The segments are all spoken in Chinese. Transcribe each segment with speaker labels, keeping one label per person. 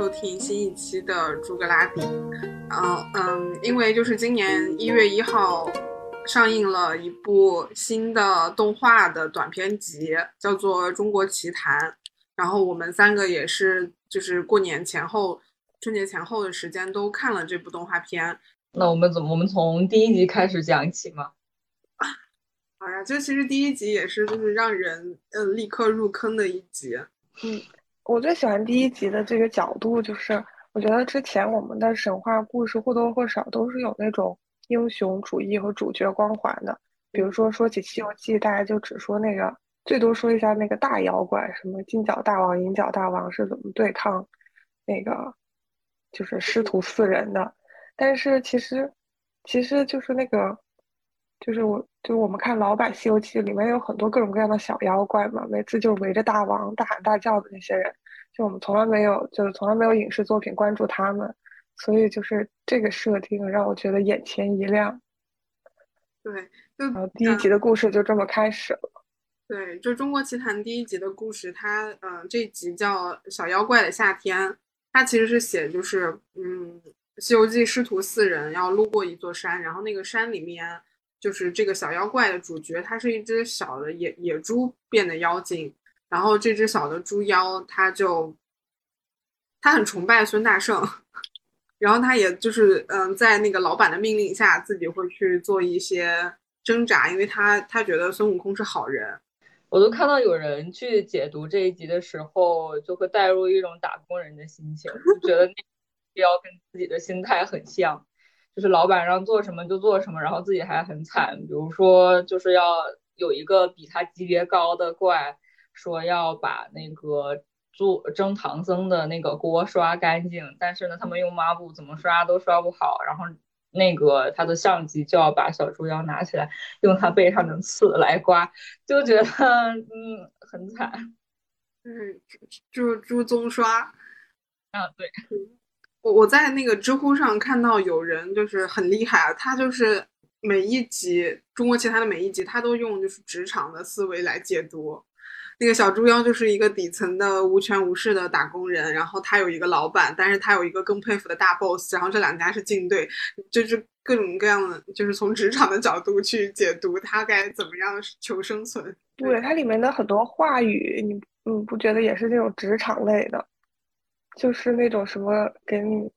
Speaker 1: 收听新一期的诸葛拉底，嗯嗯，因为就是今年一月一号上映了一部新的动画的短片集，叫做《中国奇谭》，然后我们三个也是就是过年前后、春节前后的时间都看了这部动画片。
Speaker 2: 那我们怎么？我们从第一集开始讲起吗？
Speaker 1: 好呀，就其实第一集也是就是让人嗯立刻入坑的一集，
Speaker 3: 嗯。我最喜欢第一集的这个角度，就是我觉得之前我们的神话故事或多或少都是有那种英雄主义和主角光环的。比如说说起《西游记》，大家就只说那个，最多说一下那个大妖怪，什么金角大王、银角大王是怎么对抗那个就是师徒四人的。但是其实，其实就是那个，就是我就我们看老版《西游记》里面有很多各种各样的小妖怪嘛，每次就围着大王大喊大叫的那些人。就我们从来没有，就是从来没有影视作品关注他们，所以就是这个设定让我觉得眼前一亮。
Speaker 1: 对，
Speaker 3: 然后第一集的故事就这么开始了。
Speaker 1: 对，就《中国奇谭》第一集的故事，它嗯，这集叫《小妖怪的夏天》，它其实是写就是嗯，《西游记》师徒四人要路过一座山，然后那个山里面就是这个小妖怪的主角，它是一只小的野野猪变的妖精。然后这只小的猪妖，它就，它很崇拜孙大圣，然后它也就是嗯，在那个老板的命令下，自己会去做一些挣扎，因为他他觉得孙悟空是好人。
Speaker 2: 我都看到有人去解读这一集的时候，就会带入一种打工人的心情，就觉得那妖跟自己的心态很像，就是老板让做什么就做什么，然后自己还很惨。比如说，就是要有一个比他级别高的怪。说要把那个做蒸唐僧的那个锅刷干净，但是呢，他们用抹布怎么刷都刷不好，然后那个他的上级就要把小猪妖拿起来，用他背上的刺来刮，就觉得嗯很惨。
Speaker 1: 就是就是猪棕刷。
Speaker 2: 啊，对，
Speaker 1: 我我在那个知乎上看到有人就是很厉害，他就是每一集《中国奇谭》的每一集，他都用就是职场的思维来解读。那个小猪妖就是一个底层的无权无势的打工人，然后他有一个老板，但是他有一个更佩服的大 boss，然后这两家是竞对，就是各种各样的，就是从职场的角度去解读他该怎么样求生存。
Speaker 3: 对，它里面的很多话语，你你不觉得也是这种职场类的，就是那种什么给你，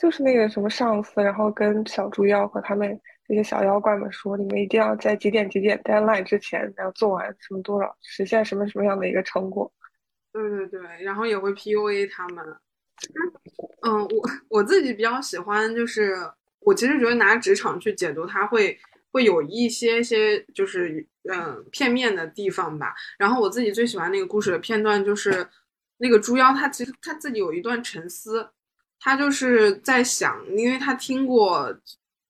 Speaker 3: 就是那个什么上司，然后跟小猪妖和他们。这些小妖怪们说：“你们一定要在几点几点 deadline 之前要做完什么多少，实现什么什么样的一个成果。”
Speaker 1: 对对对，然后也会 PUA 他们。嗯，我我自己比较喜欢，就是我其实觉得拿职场去解读，它会会有一些些就是嗯片面的地方吧。然后我自己最喜欢那个故事的片段，就是那个猪妖他其实他自己有一段沉思，他就是在想，因为他听过。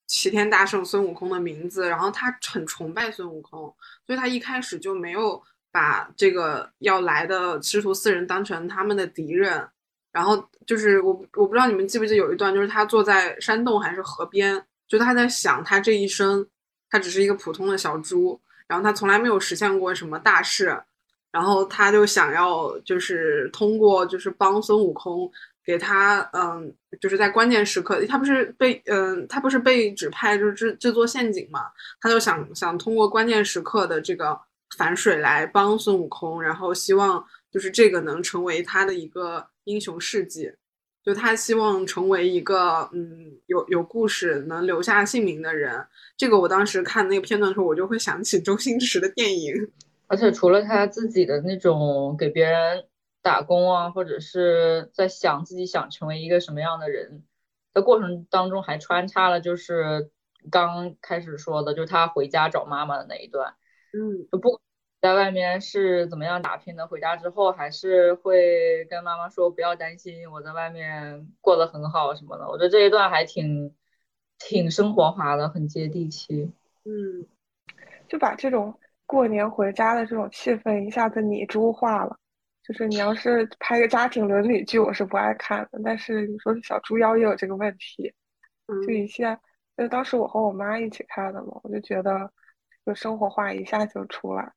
Speaker 1: 齐天大圣孙悟空的名字，然后他很崇拜孙悟空，所以他一开始就没有把这个要来的师徒四人当成他们的敌人。然后就是我我不知道你们记不记得有一段，就是他坐在山洞还是河边，就他在想他这一生，他只是一个普通的小猪，然后他从来没有实现过什么大事，然后他就想要就是通过就是帮孙悟空。给他，嗯，就是在关键时刻，他不是被，嗯，他不是被指派就是制制作陷阱嘛？他就想想通过关键时刻的这个反水来帮孙悟空，然后希望就是这个能成为他的一个英雄事迹，就他希望成为一个，嗯，有有故事能留下姓名的人。这个我当时看那个片段的时候，我就会想起周星驰的电影。
Speaker 2: 而且除了他自己的那种给别人。打工啊，或者是在想自己想成为一个什么样的人的过程当中，还穿插了就是刚开始说的，就是他回家找妈妈的那一段。
Speaker 1: 嗯，
Speaker 2: 就不在外面是怎么样打拼的，回家之后还是会跟妈妈说不要担心，我在外面过得很好什么的。我觉得这一段还挺挺生活化的，很接地气。
Speaker 1: 嗯，
Speaker 3: 就把这种过年回家的这种气氛一下子拟猪化了。就是你要是拍个家庭伦理剧，我是不爱看的。但是你说小猪妖也有这个问题，就一下，就当时我和我妈一起看的嘛，我就觉得这个生活化一下就出来。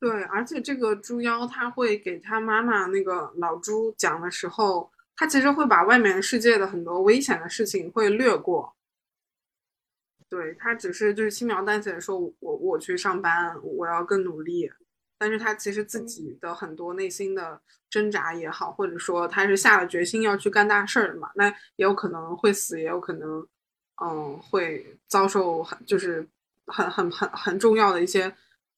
Speaker 1: 对，而且这个猪妖他会给他妈妈那个老猪讲的时候，他其实会把外面世界的很多危险的事情会略过。对他只是就是轻描淡写的说，我我去上班，我要更努力。但是他其实自己的很多内心的挣扎也好，或者说他是下了决心要去干大事儿的嘛，那也有可能会死，也有可能，嗯，会遭受很就是很很很很重要的一些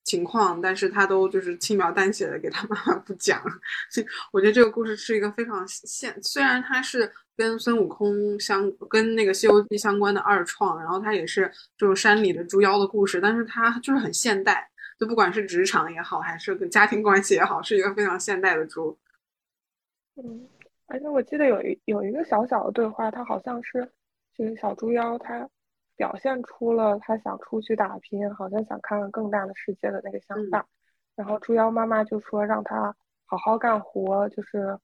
Speaker 1: 情况，但是他都就是轻描淡写的给他妈妈不讲。我觉得这个故事是一个非常现，虽然他是跟孙悟空相跟那个《西游记》相关的二创，然后它也是这种山里的猪妖的故事，但是它就是很现代。就不管是职场也好，还是跟家庭关系也好，是一个非常现代的猪。
Speaker 3: 嗯，而且我记得有一有一个小小的对话，他好像是这个小猪妖，他表现出了他想出去打拼，好像想看看更大的世界的那个想法。然后猪妖妈妈就说让他好好干活，就是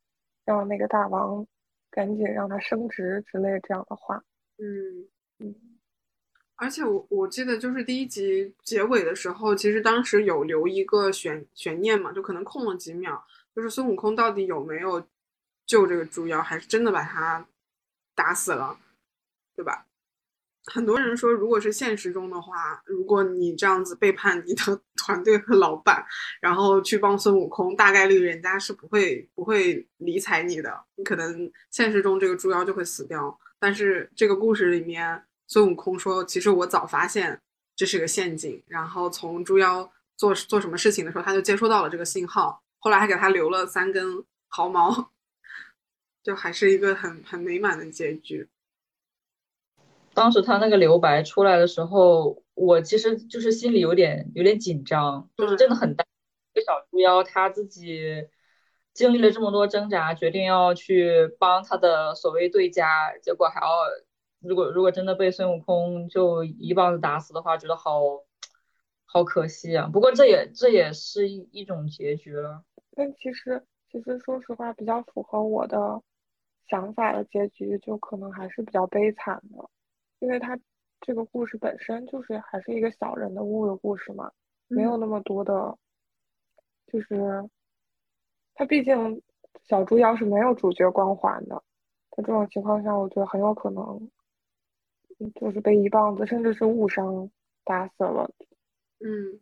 Speaker 3: 让那个大王赶紧让他升职之类这样的话。
Speaker 1: 嗯嗯。而且我我记得就是第一集结尾的时候，其实当时有留一个悬悬念嘛，就可能空了几秒，就是孙悟空到底有没有救这个猪妖，还是真的把他打死了，对吧？很多人说，如果是现实中的话，如果你这样子背叛你的 团队和老板，然后去帮孙悟空，大概率人家是不会不会理睬你的，你可能现实中这个猪妖就会死掉。但是这个故事里面。孙悟空说：“其实我早发现这是个陷阱，然后从猪妖做做什么事情的时候，他就接收到了这个信号，后来还给他留了三根毫毛，就还是一个很很美满的结局。
Speaker 2: 当时他那个留白出来的时候，我其实就是心里有点有点紧张，就是真的很大。这个小猪妖他自己经历了这么多挣扎，决定要去帮他的所谓对家，结果还要。”如果如果真的被孙悟空就一棒子打死的话，觉得好好可惜啊。不过这也这也是一一种结局了。
Speaker 3: 但其实其实说实话，比较符合我的想法的结局，就可能还是比较悲惨的，因为他这个故事本身就是还是一个小人的物的故事嘛，没有那么多的，就是他毕竟小猪妖是没有主角光环的，在这种情况下，我觉得很有可能。就是被一棒子，甚至是误伤打死了。
Speaker 1: 嗯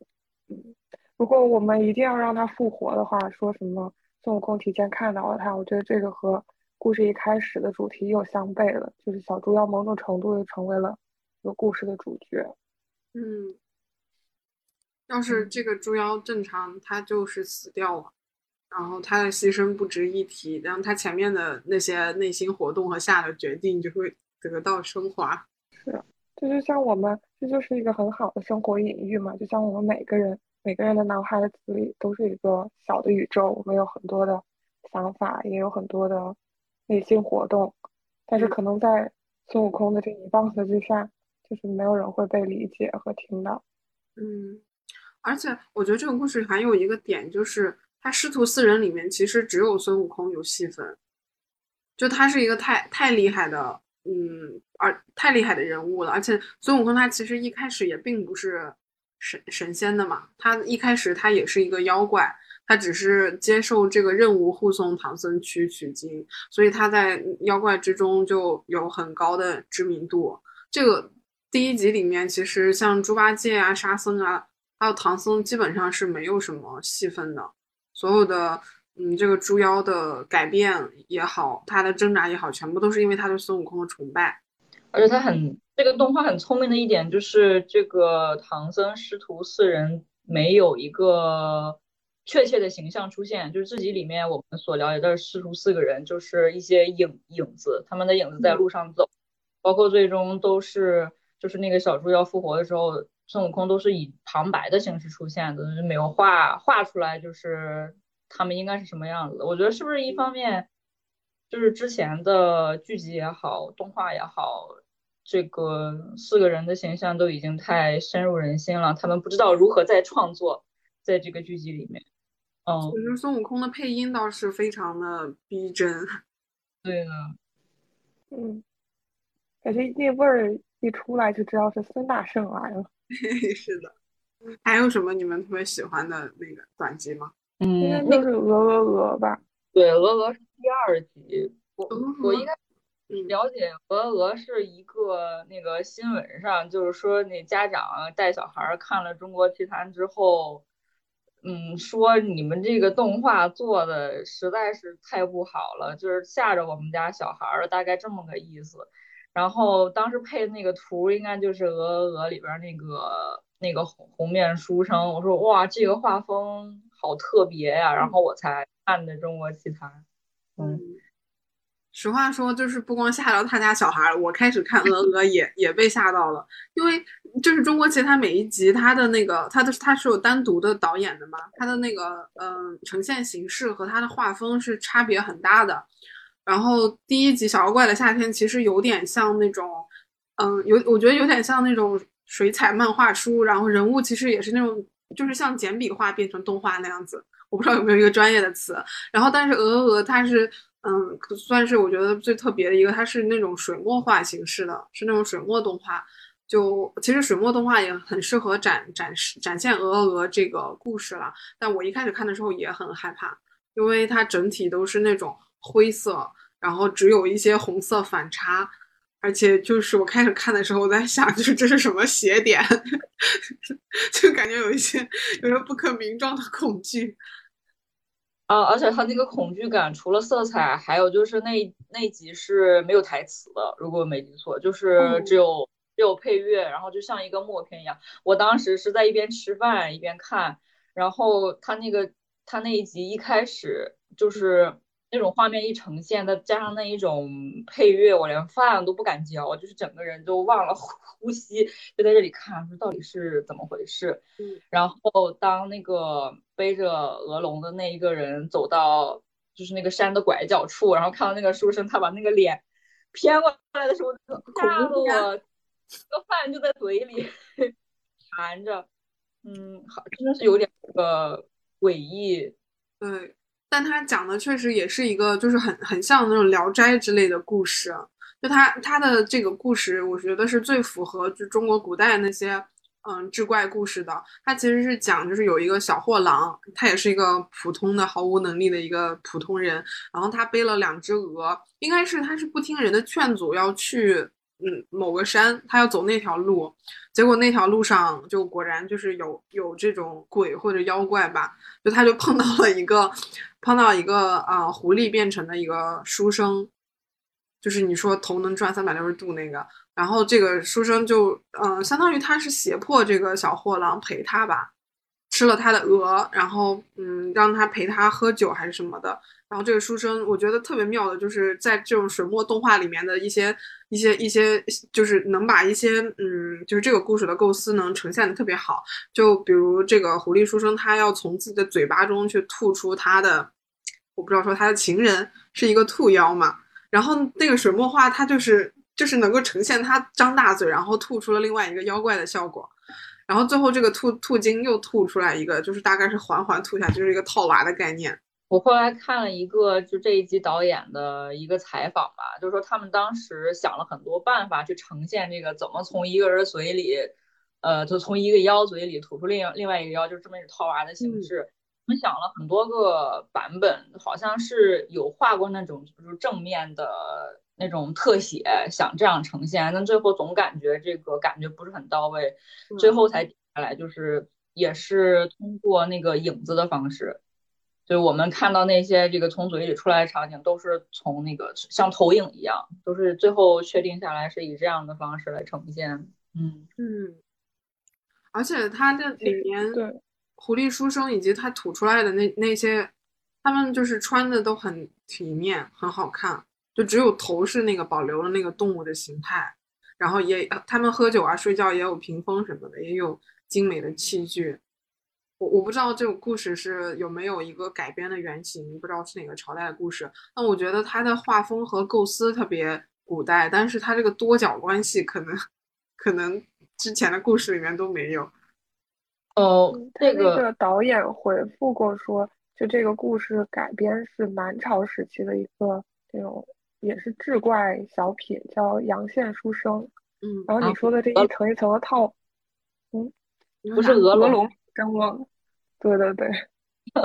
Speaker 3: 嗯，如果我们一定要让他复活的话，说什么孙悟空提前看到了他，我觉得这个和故事一开始的主题又相悖了。就是小猪妖某种程度又成为了这个故事的主角。
Speaker 1: 嗯，要是这个猪妖正常，他就是死掉了，然后他的牺牲不值一提，然后他前面的那些内心活动和下的决定就会得到升华。
Speaker 3: 是，这就像我们，这就是一个很好的生活隐喻嘛。就像我们每个人，每个人的脑海子里都是一个小的宇宙，我们有很多的想法，也有很多的内心活动。但是可能在孙悟空的这一棒子之下，就是没有人会被理解和听到。
Speaker 1: 嗯，而且我觉得这个故事还有一个点，就是他师徒四人里面，其实只有孙悟空有戏份，就他是一个太太厉害的。嗯，而太厉害的人物了，而且孙悟空他其实一开始也并不是神神仙的嘛，他一开始他也是一个妖怪，他只是接受这个任务护送唐僧去取经，所以他在妖怪之中就有很高的知名度。这个第一集里面，其实像猪八戒啊、沙僧啊，还有唐僧，基本上是没有什么戏份的，所有的。嗯，这个猪妖的改变也好，他的挣扎也好，全部都是因为他对孙悟空的崇拜。
Speaker 2: 而且他很这个动画很聪明的一点就是，这个唐僧师徒四人没有一个确切的形象出现，就是自己里面我们所了解的师徒四个人就是一些影影子，他们的影子在路上走，包括最终都是就是那个小猪要复活的时候，孙悟空都是以旁白的形式出现的，没有画画出来就是。他们应该是什么样子？我觉得是不是一方面，就是之前的剧集也好，动画也好，这个四个人的形象都已经太深入人心了，他们不知道如何再创作在这个剧集里面。嗯，
Speaker 1: 其实孙悟空的配音倒是非常的逼真。
Speaker 2: 对的，
Speaker 3: 嗯，感觉那味儿一出来就知道是孙大圣来了。
Speaker 1: 是的。还有什么你们特别喜欢的那个短集吗？
Speaker 2: 嗯，
Speaker 3: 应该就是鹅鹅鹅吧。
Speaker 2: 对，鹅鹅是第二集。我我应该了解，鹅鹅是一个那个新闻上，就是说那家长带小孩看了《中国奇谭》之后，嗯，说你们这个动画做的实在是太不好了，就是吓着我们家小孩了，大概这么个意思。然后当时配的那个图，应该就是鹅鹅鹅里边那个那个红红面书生。我说哇，这个画风好特别呀，然后我才看的《中国奇谭》。嗯。
Speaker 1: 实话说，就是不光吓到他家小孩，我开始看《鹅鹅》也也被吓到了，因为就是中国奇谭每一集，它的那个它的它是有单独的导演的嘛，它的那个嗯呈现形式和它的画风是差别很大的。然后第一集《小妖怪的夏天》其实有点像那种，嗯有我觉得有点像那种水彩漫画书，然后人物其实也是那种就是像简笔画变成动画那样子，我不知道有没有一个专业的词。然后但是《鹅鹅》它是。嗯，算是我觉得最特别的一个，它是那种水墨画形式的，是那种水墨动画。就其实水墨动画也很适合展展示展现鹅鹅这个故事了。但我一开始看的时候也很害怕，因为它整体都是那种灰色，然后只有一些红色反差，而且就是我开始看的时候，我在想，就是这是什么邪点，就感觉有一些有些不可名状的恐惧。
Speaker 2: 啊，而且他那个恐惧感，除了色彩，还有就是那那集是没有台词的，如果没记错，就是只有只有配乐，然后就像一个默片一样。我当时是在一边吃饭一边看，然后他那个他那一集一开始就是。那种画面一呈现，再加上那一种配乐，我连饭都不敢嚼，就是整个人都忘了 呼吸，就在这里看，说到底是怎么回事。
Speaker 1: 嗯。
Speaker 2: 然后当那个背着鹅笼的那一个人走到就是那个山的拐角处，然后看到那个书生，他把那个脸偏过来的时候，吓得我，这个饭就在嘴里 含着，嗯，好，真的是有点那个诡异。
Speaker 1: 对。但他讲的确实也是一个，就是很很像那种《聊斋》之类的故事。就他他的这个故事，我觉得是最符合就中国古代那些嗯志怪故事的。他其实是讲，就是有一个小货郎，他也是一个普通的毫无能力的一个普通人，然后他背了两只鹅，应该是他是不听人的劝阻要去。嗯，某个山，他要走那条路，结果那条路上就果然就是有有这种鬼或者妖怪吧，就他就碰到了一个碰到一个啊狐狸变成的一个书生，就是你说头能转三百六十度那个，然后这个书生就嗯，相当于他是胁迫这个小货郎陪他吧，吃了他的鹅，然后嗯让他陪他喝酒还是什么的。然后这个书生，我觉得特别妙的，就是在这种水墨动画里面的一些、一些、一些，就是能把一些，嗯，就是这个故事的构思能呈现的特别好。就比如这个狐狸书生，他要从自己的嘴巴中去吐出他的，我不知道说他的情人是一个兔妖嘛。然后那个水墨画，它就是就是能够呈现他张大嘴，然后吐出了另外一个妖怪的效果。然后最后这个兔兔精又吐出来一个，就是大概是缓缓吐下，就是一个套娃的概念。
Speaker 2: 我后来看了一个就这一集导演的一个采访吧，就是说他们当时想了很多办法去呈现这个怎么从一个人嘴里，呃，就从一个妖嘴里吐出另另外一个妖，就是这么一种套娃的形式。我们想了很多个版本，好像是有画过那种就是正面的那种特写，想这样呈现，但最后总感觉这个感觉不是很到位，最后才下来就是也是通过那个影子的方式。就是我们看到那些这个从嘴里出来的场景，都是从那个像投影一样，都是最后确定下来是以这样的方式来呈现。
Speaker 1: 嗯嗯，而且它的里面
Speaker 3: 对
Speaker 1: 狐狸书生以及他吐出来的那那些，他们就是穿的都很体面，很好看，就只有头是那个保留了那个动物的形态，然后也他们喝酒啊睡觉也有屏风什么的，也有精美的器具。我我不知道这个故事是有没有一个改编的原型，不知道是哪个朝代的故事。那我觉得它的画风和构思特别古代，但是它这个多角关系可能可能之前的故事里面都没有。
Speaker 2: 哦，
Speaker 3: 那
Speaker 2: 个
Speaker 3: 导演回复过说，就这个故事改编是南朝时期的一个这种也是志怪小品，叫《阳羡书生》。
Speaker 1: 嗯，
Speaker 3: 然后你说的这一层一层的套，嗯，
Speaker 2: 不是鹅
Speaker 3: 龙，真忘了。对对对，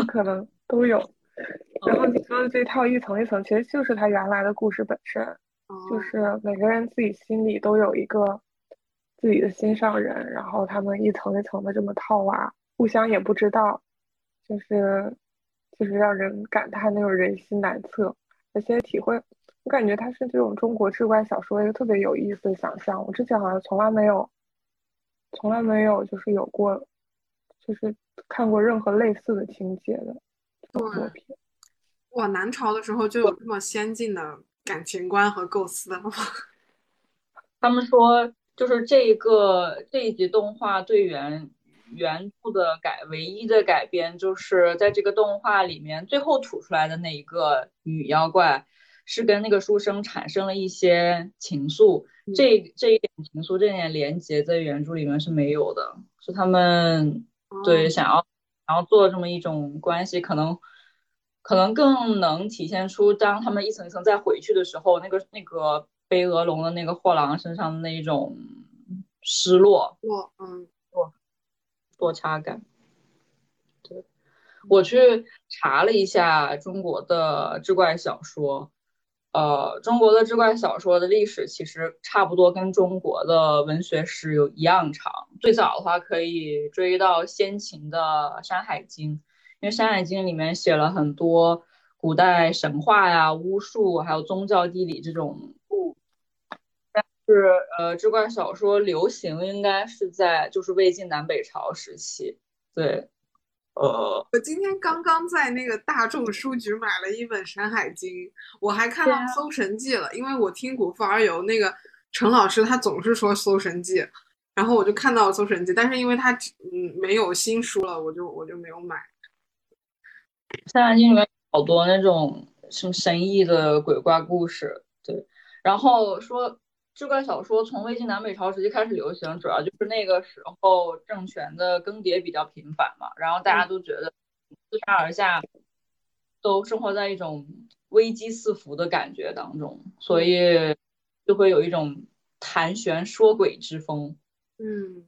Speaker 3: 可能 都有。然后你说的这套一层一层，其实就是他原来的故事本身，就是每个人自己心里都有一个自己的心上人，然后他们一层一层的这么套娃，互相也不知道，就是就是让人感叹那种人心难测，而且体会。我感觉它是这种中国志怪小说一个特别有意思的想象。我之前好像从来没有，从来没有就是有过，就是看过任何类似的情节的作品。
Speaker 1: 哇，南朝的时候就有这么先进的感情观和构思了吗？
Speaker 2: 他们说，就是这一个这一集动画对原原著的改唯一的改编，就是在这个动画里面最后吐出来的那一个女妖怪。是跟那个书生产生了一些情愫，这这一点情愫，这点连接在原著里面是没有的，是他们对想要想要做这么一种关系，可能可能更能体现出当他们一层一层再回去的时候，那个那个背鹅笼的那个货郎身上的那一种失落，
Speaker 1: 落嗯
Speaker 2: 落落差感。对，我去查了一下中国的志怪小说。呃，中国的志怪小说的历史其实差不多跟中国的文学史有一样长。最早的话可以追到先秦的《山海经》，因为《山海经》里面写了很多古代神话呀、巫术，还有宗教、地理这种故。但是，呃，志怪小说流行应该是在就是魏晋南北朝时期，对。呃，
Speaker 1: 我今天刚刚在那个大众书局买了一本《山海经》，我还看到《搜神记》了，因为我听古风而游那个陈老师，他总是说《搜神记》，然后我就看到了《搜神记》，但是因为他嗯没有新书了，我就我就没有买。
Speaker 2: 《山海经》里面好多那种什么神异的鬼怪故事，对，然后说。志怪小说从魏晋南北朝时期开始流行，主要就是那个时候政权的更迭比较频繁嘛，然后大家都觉得自上而下都生活在一种危机四伏的感觉当中，所以就会有一种谈玄说鬼之风。
Speaker 1: 嗯。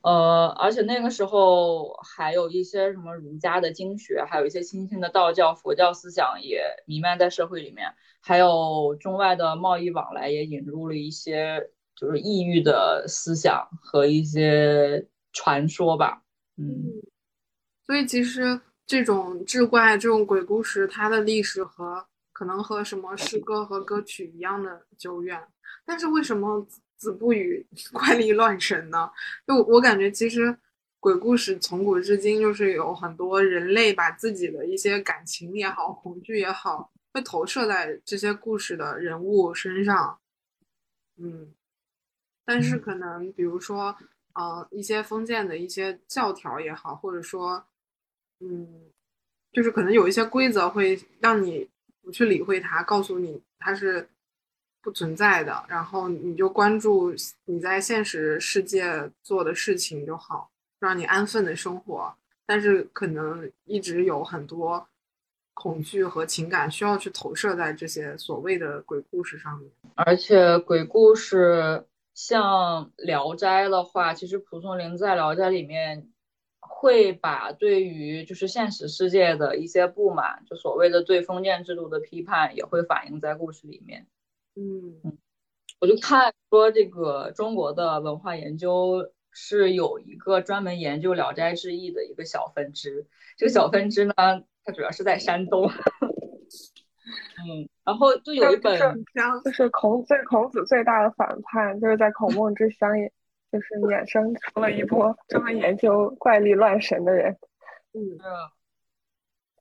Speaker 2: 呃，而且那个时候还有一些什么儒家的经学，还有一些新兴的道教、佛教思想也弥漫在社会里面，还有中外的贸易往来也引入了一些就是异域的思想和一些传说吧。嗯，
Speaker 1: 所以其实这种志怪、这种鬼故事，它的历史和可能和什么诗歌和歌曲一样的久远，但是为什么？子不语怪力乱神呢？就我感觉，其实鬼故事从古至今就是有很多人类把自己的一些感情也好、恐惧也好，会投射在这些故事的人物身上。嗯，但是可能比如说，呃，一些封建的一些教条也好，或者说，嗯，就是可能有一些规则会让你不去理会它，告诉你它是。不存在的，然后你就关注你在现实世界做的事情就好，让你安分的生活。但是可能一直有很多恐惧和情感需要去投射在这些所谓的鬼故事上面。
Speaker 2: 而且鬼故事像《聊斋》的话，其实蒲松龄在《聊斋》里面会把对于就是现实世界的一些不满，就所谓的对封建制度的批判，也会反映在故事里面。
Speaker 1: 嗯
Speaker 2: 我就看说这个中国的文化研究是有一个专门研究《聊斋志异》的一个小分支，这个小分支呢，它主要是在山东。嗯，然后就有一本，
Speaker 3: 就是孔子，孔子最大的反叛就是在孔孟之乡，也就是衍生出了一波专门研究怪力乱神的人。
Speaker 2: 嗯，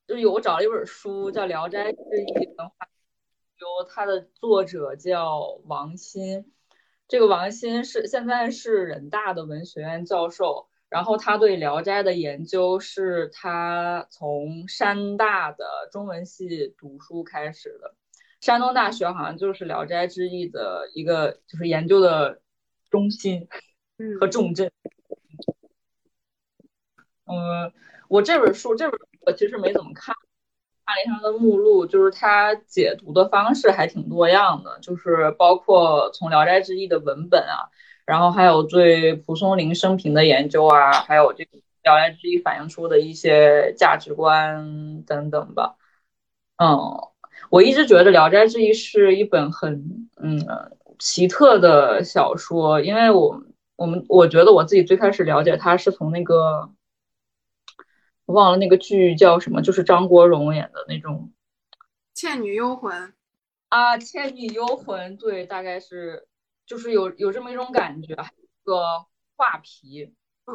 Speaker 2: 就有我找了一本书叫《聊斋志异》文化。由它的作者叫王鑫，这个王鑫是现在是人大的文学院教授，然后他对《聊斋》的研究是他从山大的中文系读书开始的，山东大学好像就是《聊斋志异》的一个就是研究的中心和重镇。嗯，我这本书这本书我其实没怎么看，看了一下它的目录，就是它解读的方式还挺多样的，就是包括从《聊斋志异》的文本啊，然后还有对蒲松龄生平的研究啊，还有这个《聊斋志异》反映出的一些价值观等等吧。嗯，我一直觉得《聊斋志异》是一本很嗯奇特的小说，因为我我们我觉得我自己最开始了解它是从那个。我忘了那个剧叫什么，就是张国荣演的那种《
Speaker 1: 倩女幽魂》
Speaker 2: 啊，《倩女幽魂》对，大概是就是有有这么一种感觉，一个画皮，
Speaker 1: 嗯，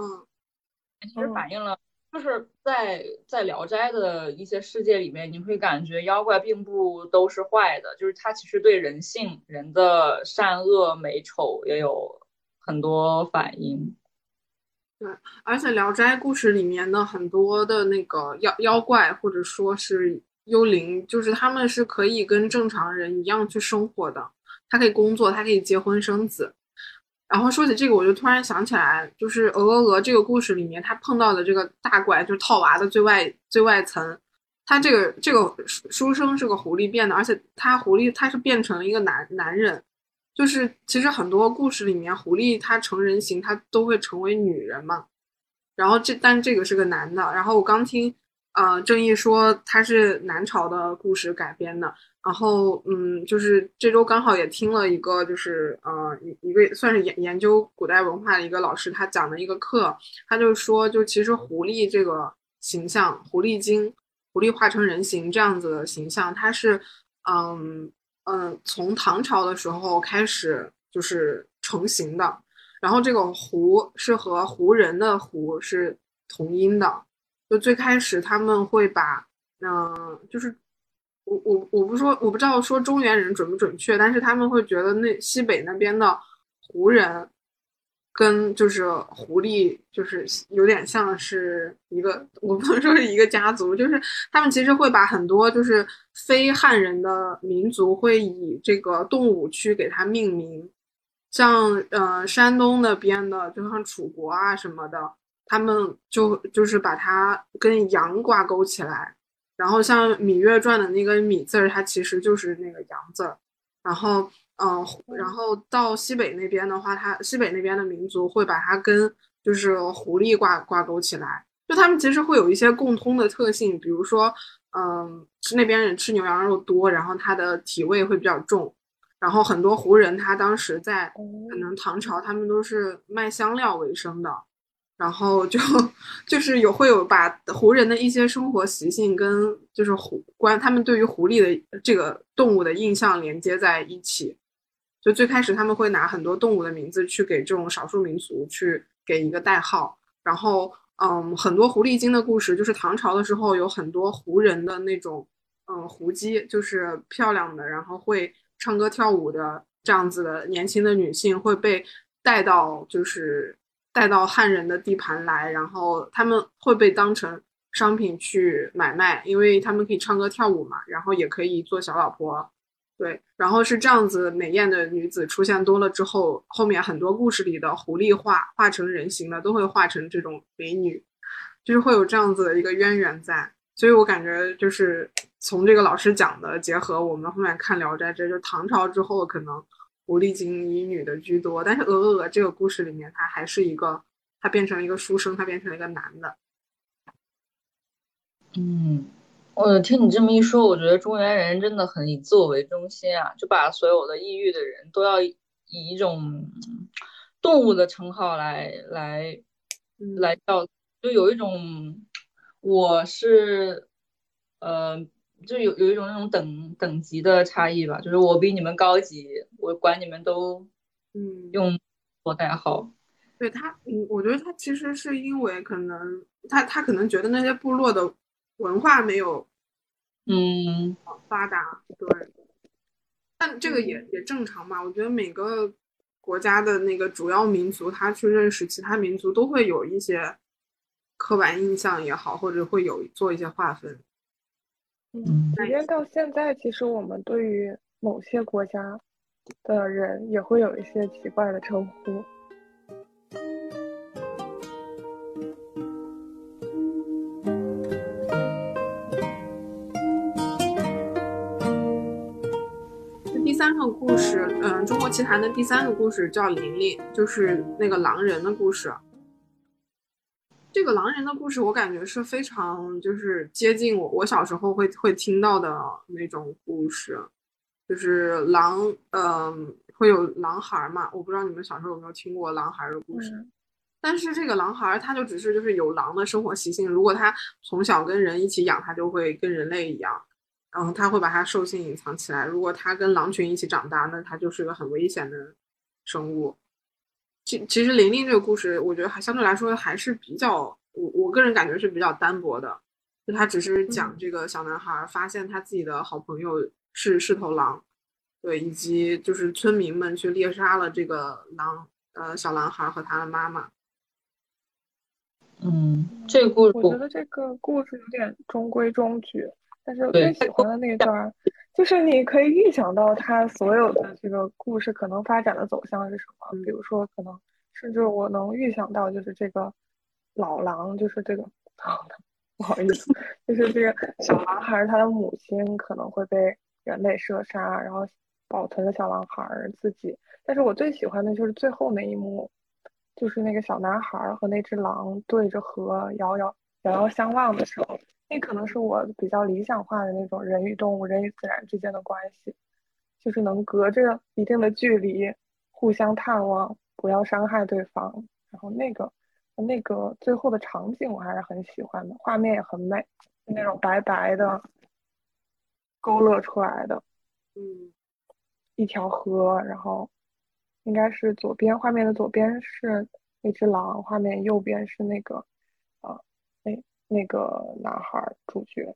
Speaker 2: 其实反映了就是在在《聊斋》的一些世界里面，你会感觉妖怪并不都是坏的，就是它其实对人性、人的善恶美丑也有很多反应。
Speaker 1: 对，而且《聊斋》故事里面的很多的那个妖妖怪，或者说是幽灵，就是他们是可以跟正常人一样去生活的，他可以工作，他可以结婚生子。然后说起这个，我就突然想起来，就是《鹅鹅鹅》这个故事里面，他碰到的这个大怪，就是套娃的最外最外层，他这个这个书生是个狐狸变的，而且他狐狸他是变成了一个男男人。就是其实很多故事里面，狐狸它成人形，它都会成为女人嘛。然后这，但这个是个男的。然后我刚听，呃，正义说他是南朝的故事改编的。然后，嗯，就是这周刚好也听了一个，就是呃，一一个算是研研究古代文化的一个老师，他讲的一个课，他就说，就其实狐狸这个形象，狐狸精，狐狸化成人形这样子的形象，它是，嗯。嗯，从唐朝的时候开始就是成型的，然后这个“胡”是和胡人的“胡”是同音的，就最开始他们会把，嗯，就是我我我不说，我不知道说中原人准不准确，但是他们会觉得那西北那边的胡人。跟就是狐狸，就是有点像是一个，我不能说是一个家族，就是他们其实会把很多就是非汉人的民族会以这个动物去给它命名，像呃山东那边的，就像楚国啊什么的，他们就就是把它跟羊挂钩起来，然后像《芈月传》的那个“芈”字儿，它其实就是那个羊字儿，然后。嗯，然后到西北那边的话，它西北那边的民族会把它跟就是狐狸挂挂钩起来，就他们其实会有一些共通的特性，比如说，嗯，那边人吃牛羊肉多，然后它的体味会比较重，然后很多胡人他当时在可能唐朝，他们都是卖香料为生的。然后就就是有会有把胡人的一些生活习性跟就是狐关他们对于狐狸的这个动物的印象连接在一起，就最开始他们会拿很多动物的名字去给这种少数民族去给一个代号，然后嗯，很多狐狸精的故事就是唐朝的时候有很多胡人的那种嗯胡姬，就是漂亮的，然后会唱歌跳舞的这样子的年轻的女性会被带到就是。带到汉人的地盘来，然后他们会被当成商品去买卖，因为他们可以唱歌跳舞嘛，然后也可以做小老婆，对，然后是这样子美艳的女子出现多了之后，后面很多故事里的狐狸化化成人形的都会化成这种美女，就是会有这样子的一个渊源在，所以我感觉就是从这个老师讲的，结合我们后面看《聊斋》，志就唐朝之后可能。狐狸精以女的居多，但是鹅鹅鹅这个故事里面，它还是一个，他变成了一个书生，他变成了一个男的。
Speaker 2: 嗯，我听你这么一说，我觉得中原人真的很以自我为中心啊，就把所有的抑郁的人都要以一种动物的称号来来来叫，就有一种我是呃。就有有一种那种等等级的差异吧，就是我比你们高级，我管你们都，
Speaker 1: 嗯，
Speaker 2: 用我代号。
Speaker 1: 对他，嗯，我觉得他其实是因为可能他他可能觉得那些部落的文化没有，
Speaker 2: 嗯，
Speaker 1: 发达。对，但这个也也正常吧。我觉得每个国家的那个主要民族，他去认识其他民族，都会有一些刻板印象也好，或者会有做一些划分。
Speaker 3: 嗯，即便到现在，其实我们对于某些国家的人也会有一些奇怪的称呼。
Speaker 1: 三个故事，嗯，中国奇谭的第三个故事叫玲玲，就是那个狼人的故事。这个狼人的故事，我感觉是非常就是接近我我小时候会会听到的那种故事，就是狼，嗯，会有狼孩嘛。我不知道你们小时候有没有听过狼孩的故事，但是这个狼孩他就只是就是有狼的生活习性，如果他从小跟人一起养，他就会跟人类一样，然后他会把他兽性隐藏起来。如果他跟狼群一起长大，那他就是个很危险的生物。其其实玲玲这个故事，我觉得还相对来说还是比较，我我个人感觉是比较单薄的。就他只是讲这个小男孩发现他自己的好朋友是是头狼，对，以及就是村民们去猎杀了这个狼，呃，小男孩和他的妈妈。
Speaker 2: 嗯，这个故事
Speaker 3: 我觉得这个故事有点中规中矩，但是我最喜欢的那段。就是你可以预想到他所有的这个故事可能发展的走向是什么，比如说可能甚至我能预想到就是这个老狼，就是这个 不好意思，就是这个小男孩他的母亲可能会被人类射杀，然后保存了小男孩自己。但是我最喜欢的就是最后那一幕，就是那个小男孩和那只狼对着河遥遥遥遥相望的时候。那可能是我比较理想化的那种人与动物、人与自然之间的关系，就是能隔着一定的距离互相探望，不要伤害对方。然后那个那个最后的场景我还是很喜欢的，画面也很美，那种白白的勾勒出来的，
Speaker 1: 嗯，
Speaker 3: 一条河，然后应该是左边画面的左边是那只狼，画面右边是那个。那个男孩主角，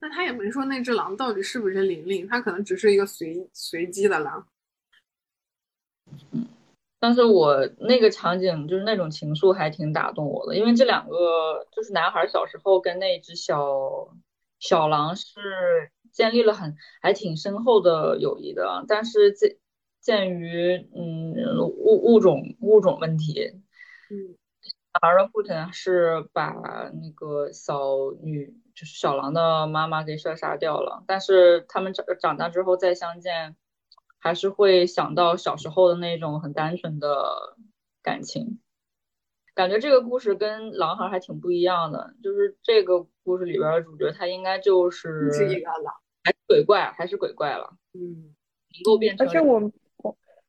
Speaker 1: 那他也没说那只狼到底是不是玲玲，他可能只是一个随随机的狼。
Speaker 2: 嗯，但是我那个场景就是那种情愫还挺打动我的，因为这两个就是男孩小时候跟那只小小狼是建立了很还挺深厚的友谊的，但是鉴鉴于嗯物物种物种问题，
Speaker 1: 嗯。
Speaker 2: 儿的父亲是把那个小女，就是小狼的妈妈给射杀掉了。但是他们长长大之后再相见，还是会想到小时候的那种很单纯的感情。感觉这个故事跟狼孩还挺不一样的，就是这个故事里边的主角他应该就是
Speaker 1: 是一个狼，
Speaker 2: 还是鬼怪，还是鬼怪了。
Speaker 1: 嗯，
Speaker 2: 能够变成。
Speaker 3: 而且我。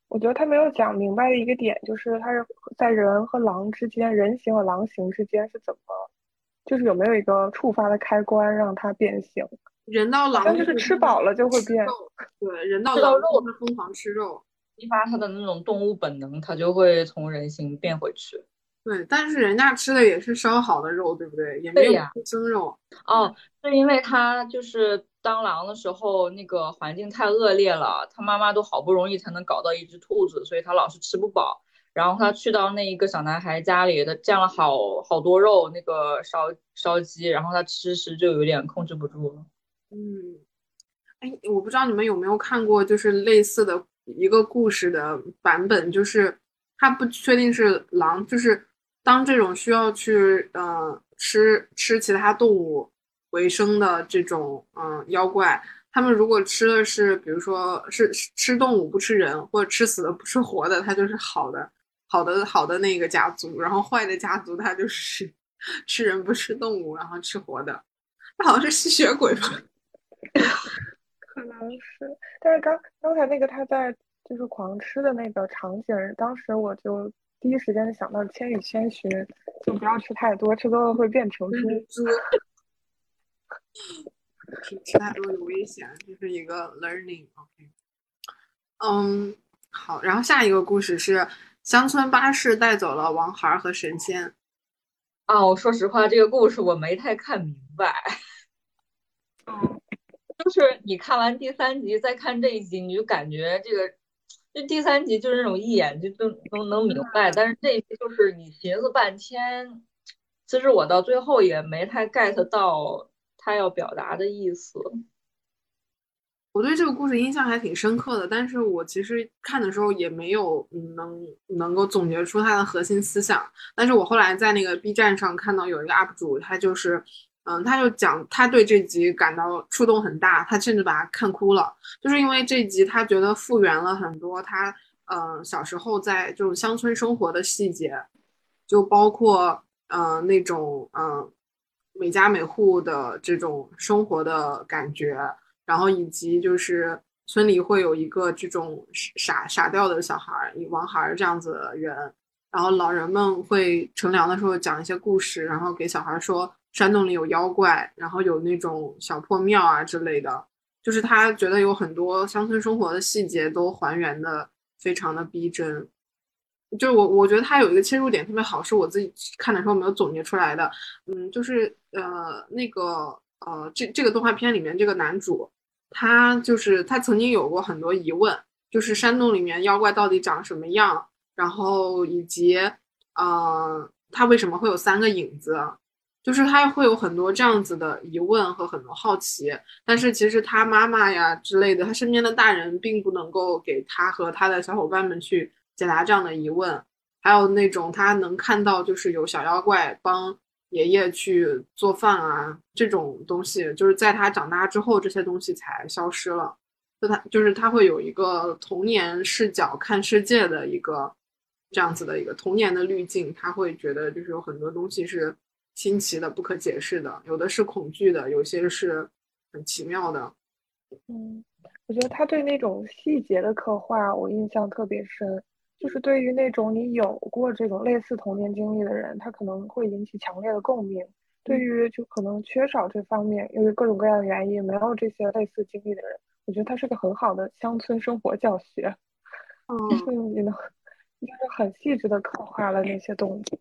Speaker 3: 我觉得他没有讲明白的一个点，就是他是在人和狼之间，人形和狼形之间是怎么，就是有没有一个触发的开关让它变形？
Speaker 1: 人到狼
Speaker 3: 就是吃饱了就会变。
Speaker 1: 对，人到狼肉会疯狂吃肉，
Speaker 2: 激发他的那种动物本能，他就会从人形变回去。
Speaker 1: 对，但是人家吃的也是烧好的肉，对不对？也没有生肉。
Speaker 2: 哦，是因为他就是。当狼的时候，那个环境太恶劣了，他妈妈都好不容易才能搞到一只兔子，所以他老是吃不饱。然后他去到那一个小男孩家里，他见了好好多肉，那个烧烧鸡，然后他吃食就有点控制不住了。
Speaker 1: 嗯，哎，我不知道你们有没有看过，就是类似的一个故事的版本，就是他不确定是狼，就是当这种需要去呃吃吃其他动物。为生的这种嗯妖怪，他们如果吃的是，比如说是吃动物不吃人，或者吃死的不吃活的，他就是好的好的好的那个家族。然后坏的家族，他就是 吃人不吃动物，然后吃活的。他好像是吸血鬼吧？
Speaker 3: 可能是。但是刚刚才那个他在就是狂吃的那个场景，当时我就第一时间就想到《千与千寻》，就不要吃太多，吃多了会变成猪。
Speaker 1: 其他都有危险，这是一个 learning。OK，嗯，好，然后下一个故事是乡村巴士带走了王孩和神仙。
Speaker 2: 啊，我说实话，这个故事我没太看明白。
Speaker 1: 嗯，
Speaker 2: 就是你看完第三集再看这一集，你就感觉这个，这第三集就是那种一眼就都都能明白，但是这一集就是你寻思半天。其实我到最后也没太 get 到他要表达的意思。
Speaker 1: 我对这个故事印象还挺深刻的，但是我其实看的时候也没有能能够总结出它的核心思想。但是我后来在那个 B 站上看到有一个 UP 主，他就是，嗯，他就讲他对这集感到触动很大，他甚至把他看哭了，就是因为这集他觉得复原了很多他，嗯，小时候在这种乡村生活的细节，就包括，嗯，那种，嗯，每家每户的这种生活的感觉。然后以及就是村里会有一个这种傻傻掉的小孩儿，王孩儿这样子的人。然后老人们会乘凉的时候讲一些故事，然后给小孩说山洞里有妖怪，然后有那种小破庙啊之类的。就是他觉得有很多乡村生活的细节都还原的非常的逼真。就我我觉得他有一个切入点特别好，是我自己看的时候没有总结出来的。嗯，就是呃那个呃这这个动画片里面这个男主。他就是他曾经有过很多疑问，就是山洞里面妖怪到底长什么样，然后以及，呃，他为什么会有三个影子，就是他会有很多这样子的疑问和很多好奇。但是其实他妈妈呀之类的，他身边的大人并不能够给他和他的小伙伴们去解答这样的疑问。还有那种他能看到，就是有小妖怪帮。爷爷去做饭啊，这种东西就是在他长大之后，这些东西才消失了。就他就是他会有一个童年视角看世界的一个这样子的一个童年的滤镜，他会觉得就是有很多东西是新奇的、不可解释的，有的是恐惧的，有些是很奇妙的。
Speaker 3: 嗯，我觉得他对那种细节的刻画，我印象特别深。就是对于那种你有过这种类似童年经历的人，他可能会引起强烈的共鸣。对于就可能缺少这方面，因为各种各样的原因没有这些类似经历的人，我觉得他是个很好的乡村生活教学。就是你能，就是很细致的刻画了那些东西。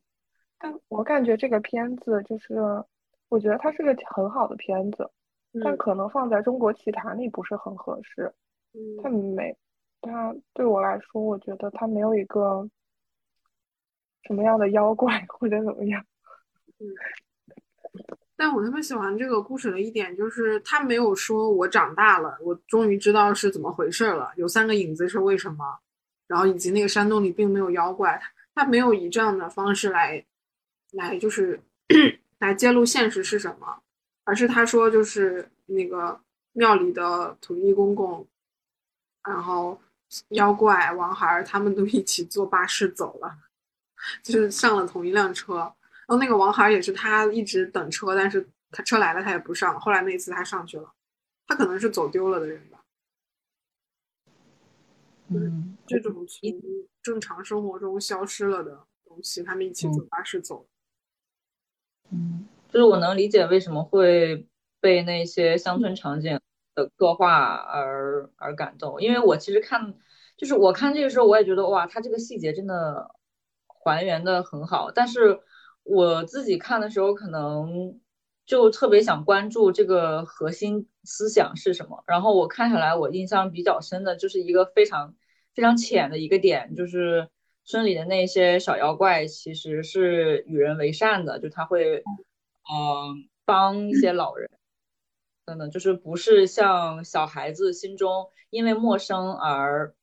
Speaker 3: 但我感觉这个片子就是，我觉得它是个很好的片子，但可能放在中国奇谭里不是很合适。嗯它没。他对我来说，我觉得他没有一个什么样的妖怪或者怎么样。
Speaker 1: 嗯，但我特别喜欢这个故事的一点就是，他没有说我长大了，我终于知道是怎么回事了，有三个影子是为什么，然后以及那个山洞里并没有妖怪，他没有以这样的方式来来就是 来揭露现实是什么，而是他说就是那个庙里的土地公公，然后。妖怪王孩儿他们都一起坐巴士走了，就是上了同一辆车。然后那个王孩儿也是他一直等车，但是他车来了他也不上。后来那次他上去了，他可能是走丢了的人吧。
Speaker 2: 嗯，
Speaker 1: 这种从正常生活中消失了的东西，他们一起坐巴士走。
Speaker 2: 嗯，就是我能理解为什么会被那些乡村场景。的刻画而而感动，因为我其实看，就是我看这个时候，我也觉得哇，他这个细节真的还原的很好。但是我自己看的时候，可能就特别想关注这个核心思想是什么。然后我看下来，我印象比较深的就是一个非常非常浅的一个点，就是村里的那些小妖怪其实是与人为善的，就他会嗯帮一些老人。等等，就是不是像小孩子心中因为陌生而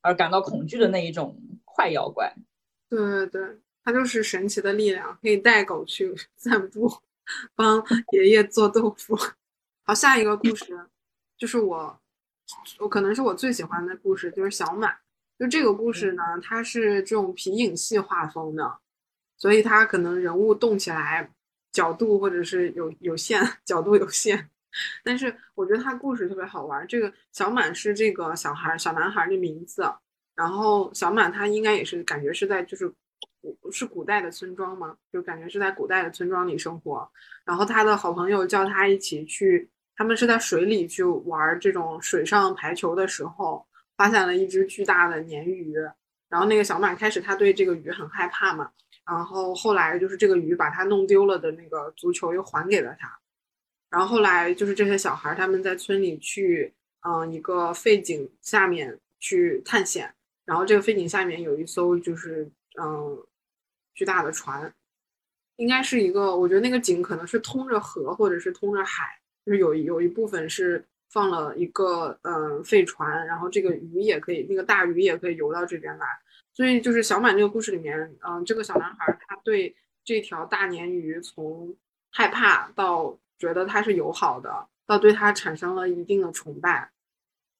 Speaker 2: 而感到恐惧的那一种坏妖怪。
Speaker 1: 对对对，它就是神奇的力量，可以带狗去 散步，帮爷爷做豆腐。好，下一个故事就是我，我可能是我最喜欢的故事，就是小满。就这个故事呢，它是这种皮影戏画风的，所以它可能人物动起来角度或者是有有限，角度有限。但是我觉得他故事特别好玩。这个小满是这个小孩小男孩的名字，然后小满他应该也是感觉是在就是古是古代的村庄嘛，就感觉是在古代的村庄里生活。然后他的好朋友叫他一起去，他们是在水里去玩这种水上排球的时候，发现了一只巨大的鲶鱼。然后那个小满开始他对这个鱼很害怕嘛，然后后来就是这个鱼把他弄丢了的那个足球又还给了他。然后后来就是这些小孩他们在村里去，嗯，一个废井下面去探险。然后这个废井下面有一艘就是嗯巨大的船，应该是一个，我觉得那个井可能是通着河或者是通着海，就是有有一部分是放了一个嗯废船，然后这个鱼也可以，那个大鱼也可以游到这边来。所以就是小满这个故事里面，嗯，这个小男孩他对这条大鲶鱼从害怕到觉得它是友好的，到对它产生了一定的崇拜，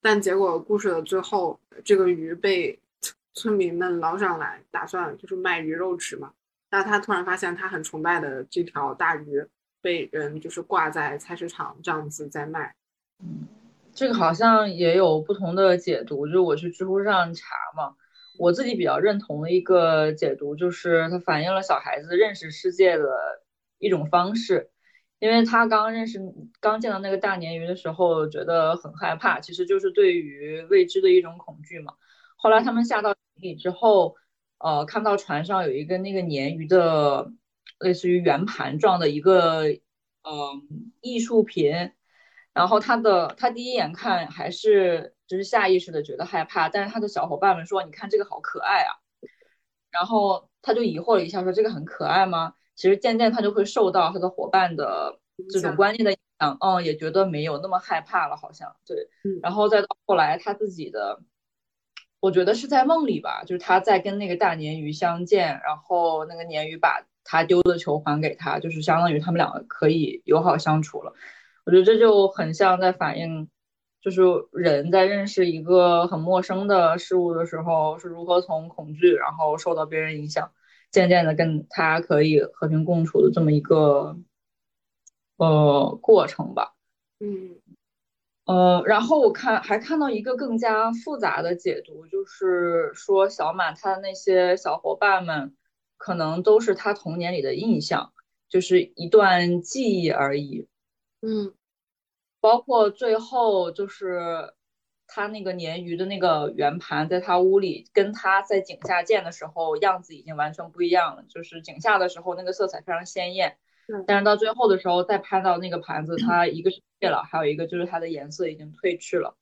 Speaker 1: 但结果故事的最后，这个鱼被村民们捞上来，打算就是卖鱼肉吃嘛。那他突然发现他很崇拜的这条大鱼被人就是挂在菜市场这样子在卖。
Speaker 2: 嗯，这个好像也有不同的解读，就是我去知乎上查嘛。我自己比较认同的一个解读，就是它反映了小孩子认识世界的一种方式。因为他刚认识、刚见到那个大鲶鱼的时候，觉得很害怕，其实就是对于未知的一种恐惧嘛。后来他们下到井里之后，呃，看到船上有一个那个鲶鱼的类似于圆盘状的一个嗯艺术品，然后他的他第一眼看还是。就是下意识的觉得害怕，但是他的小伙伴们说：“你看这个好可爱啊。”然后他就疑惑了一下，说：“这个很可爱吗？”其实渐渐他就会受到他的伙伴的这种观念的影响，嗯，也觉得没有那么害怕了，好像对。然后再到后来他自己的，我觉得是在梦里吧，就是他在跟那个大鲶鱼相见，然后那个鲶鱼把他丢的球还给他，就是相当于他们两个可以友好相处了。我觉得这就很像在反映。就是人在认识一个很陌生的事物的时候，是如何从恐惧，然后受到别人影响，渐渐的跟他可以和平共处的这么一个呃过程吧。
Speaker 1: 嗯，
Speaker 2: 呃，然后我看还看到一个更加复杂的解读，就是说小满他的那些小伙伴们，可能都是他童年里的印象，就是一段记忆而已。
Speaker 1: 嗯。
Speaker 2: 包括最后就是他那个鲶鱼的那个圆盘，在他屋里跟他在井下见的时候样子已经完全不一样了。就是井下的时候那个色彩非常鲜艳，但是到最后的时候再拍到那个盘子，它一个是裂了，还有一个就是它的颜色已经褪去了。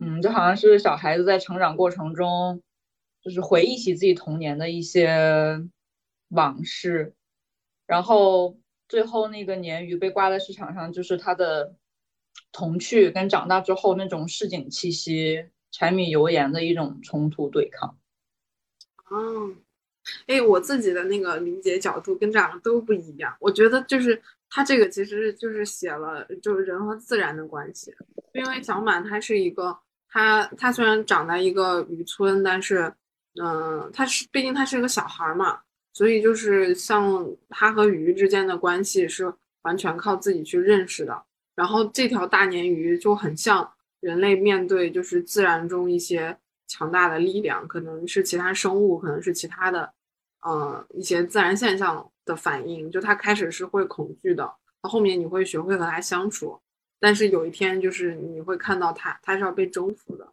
Speaker 2: 嗯，就好像是小孩子在成长过程中，就是回忆起自己童年的一些往事，然后。最后那个鲶鱼被挂在市场上，就是它的童趣跟长大之后那种市井气息、柴米油盐的一种冲突对抗。
Speaker 1: 哦，哎，我自己的那个理解角度跟这两个都不一样。我觉得就是他这个其实就是写了就是人和自然的关系，因为小满他是一个他他虽然长在一个渔村，但是嗯，他是毕竟他是个小孩嘛。所以就是像他和鱼之间的关系是完全靠自己去认识的。然后这条大鲶鱼就很像人类面对就是自然中一些强大的力量，可能是其他生物，可能是其他的，呃，一些自然现象的反应。就它开始是会恐惧的，到后面你会学会和它相处，但是有一天就是你会看到它，它是要被征服的。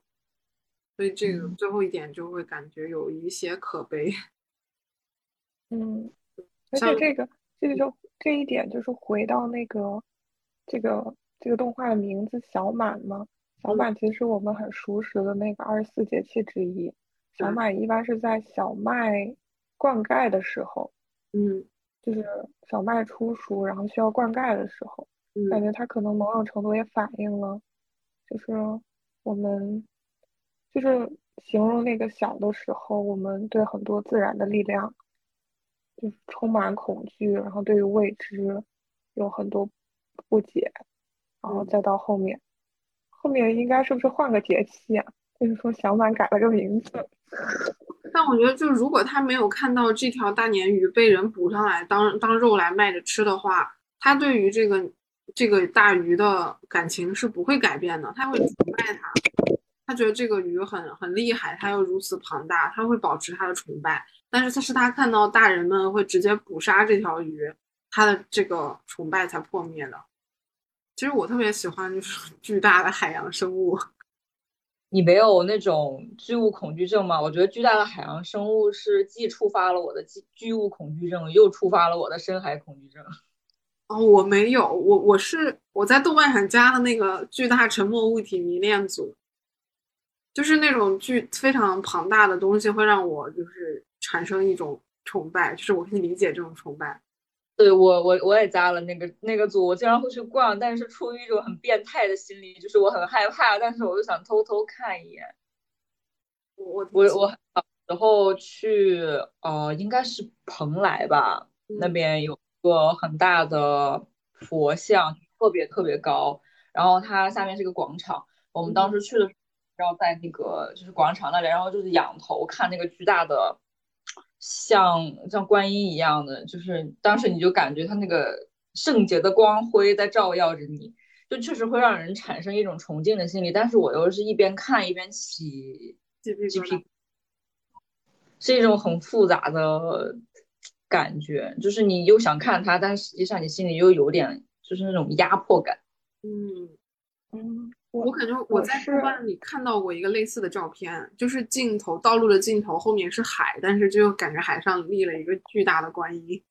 Speaker 1: 所以这个最后一点就会感觉有一些可悲。
Speaker 3: 嗯，而且这个这个就这一点就是回到那个这个这个动画的名字小满嘛，小满其实是我们很熟识的那个二十四节气之一。小满一般是在小麦灌溉的时候，
Speaker 1: 嗯，
Speaker 3: 就是小麦出熟然后需要灌溉的时候，感觉它可能某种程度也反映了，就是我们就是形容那个小的时候，我们对很多自然的力量。就是充满恐惧，然后对于未知有很多不解，然后再到后面，后面应该是不是换个节气啊？就是说小满改了个名字。
Speaker 1: 但我觉得，就如果他没有看到这条大鲶鱼被人捕上来当当肉来卖着吃的话，他对于这个这个大鱼的感情是不会改变的，他会崇拜它。他觉得这个鱼很很厉害，它又如此庞大，他会保持他的崇拜。但是他是他看到大人们会直接捕杀这条鱼，他的这个崇拜才破灭的。其实我特别喜欢就是 巨大的海洋生物。
Speaker 2: 你没有那种巨物恐惧症吗？我觉得巨大的海洋生物是既触发了我的巨巨物恐惧症，又触发了我的深海恐惧症。
Speaker 1: 哦，我没有，我我是我在豆瓣上加的那个巨大沉默物体迷恋组。就是那种巨非常庞大的东西，会让我就是产生一种崇拜，就是我可以理解这种崇拜。
Speaker 2: 对我，我我也加了那个那个组，我经常会去逛，但是出于一种很变态的心理，就是我很害怕，但是我又想偷偷看一眼。
Speaker 1: 我
Speaker 2: 我我小时候去，呃，应该是蓬莱吧，那边有个很大的佛像，特别特别高，然后它下面是个广场。我们当时去的时候，然后在那个就是广场那里，然后就是仰头看那个巨大的。像像观音一样的，就是当时你就感觉他那个圣洁的光辉在照耀着你，就确实会让人产生一种崇敬的心理。但是我又是一边看一边起
Speaker 1: 鸡皮，
Speaker 2: 是一种很复杂的感觉，就是你又想看他，但实际上你心里又有点就是那种压迫感。
Speaker 1: 嗯
Speaker 3: 嗯。
Speaker 1: 我感觉我在豆瓣里看到过一个类似的照片，就是镜头道路的尽头后面是海，但是就感觉海上立了一个巨大的观音。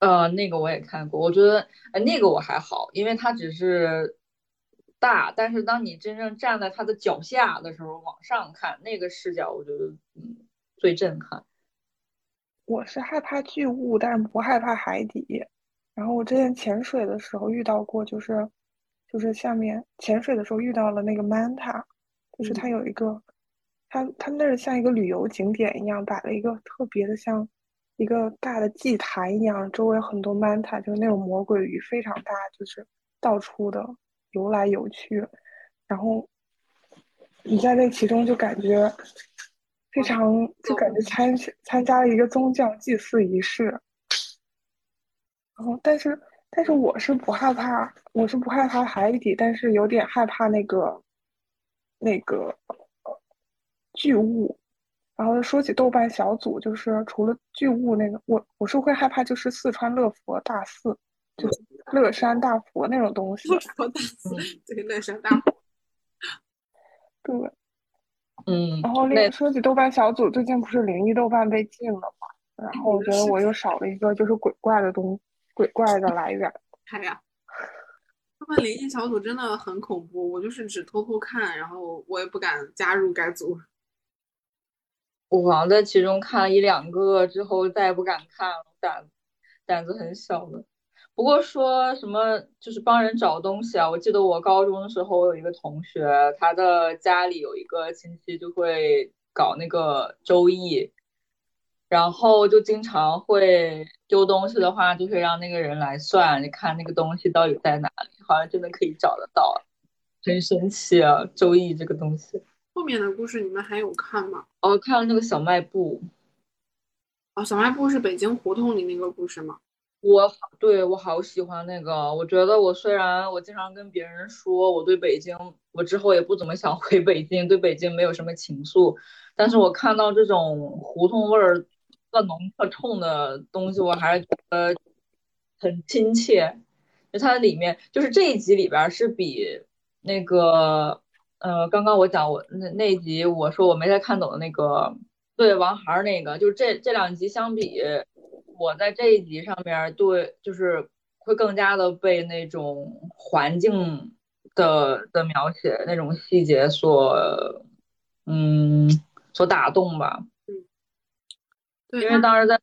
Speaker 2: 呃，那个我也看过，我觉得呃那个我还好，因为它只是大，但是当你真正站在它的脚下的时候，往上看那个视角，我觉得嗯最震撼。
Speaker 3: 我是害怕巨物，但是不害怕海底。然后我之前潜水的时候遇到过，就是。就是下面潜水的时候遇到了那个 manta，就是它有一个，它它那儿像一个旅游景点一样，摆了一个特别的像一个大的祭坛一样，周围很多 manta，就是那种魔鬼鱼，非常大，就是到处的游来游去，然后你在那其中就感觉非常，就感觉参参加了一个宗教祭祀仪式，然后但是。但是我是不害怕，我是不害怕海底，但是有点害怕那个那个巨物。然后说起豆瓣小组，就是除了巨物那个，我我是会害怕，就是四川乐佛大寺，就是乐山大佛那种东西。
Speaker 1: 乐佛大寺，对，乐山大佛。
Speaker 3: 对，
Speaker 2: 嗯。
Speaker 3: 然后那个说起豆瓣小组，最近不是灵异豆瓣被禁了吗？然后我觉得我又少了一个就是鬼怪的东西。鬼怪的来源，
Speaker 1: 哎呀，他们灵异小组真的很恐怖，我就是只偷偷看，然后我也不敢加入该组。
Speaker 2: 我好像在其中看了一两个之后，再也不敢看了，胆胆子很小的。不过说什么就是帮人找东西啊，我记得我高中的时候，我有一个同学，他的家里有一个亲戚就会搞那个周易。然后就经常会丢东西的话，就会让那个人来算，你看那个东西到底在哪里，好像真的可以找得到，很神奇啊！周易这个东西。
Speaker 1: 后面的故事你们还有看吗？
Speaker 2: 哦，看了那个小卖部。
Speaker 1: 哦，小卖部是北京胡同里那个故事吗？
Speaker 2: 我对我好喜欢那个，我觉得我虽然我经常跟别人说我对北京，我之后也不怎么想回北京，对北京没有什么情愫，但是我看到这种胡同味儿。特浓特冲的东西，我还是觉得很亲切。就它里面，就是这一集里边是比那个，呃，刚刚我讲我那那集，我说我没太看懂的那个，对王孩儿那个，就这这两集相比，我在这一集上面对，就是会更加的被那种环境的的描写那种细节所，嗯，所打动吧。因为当时在，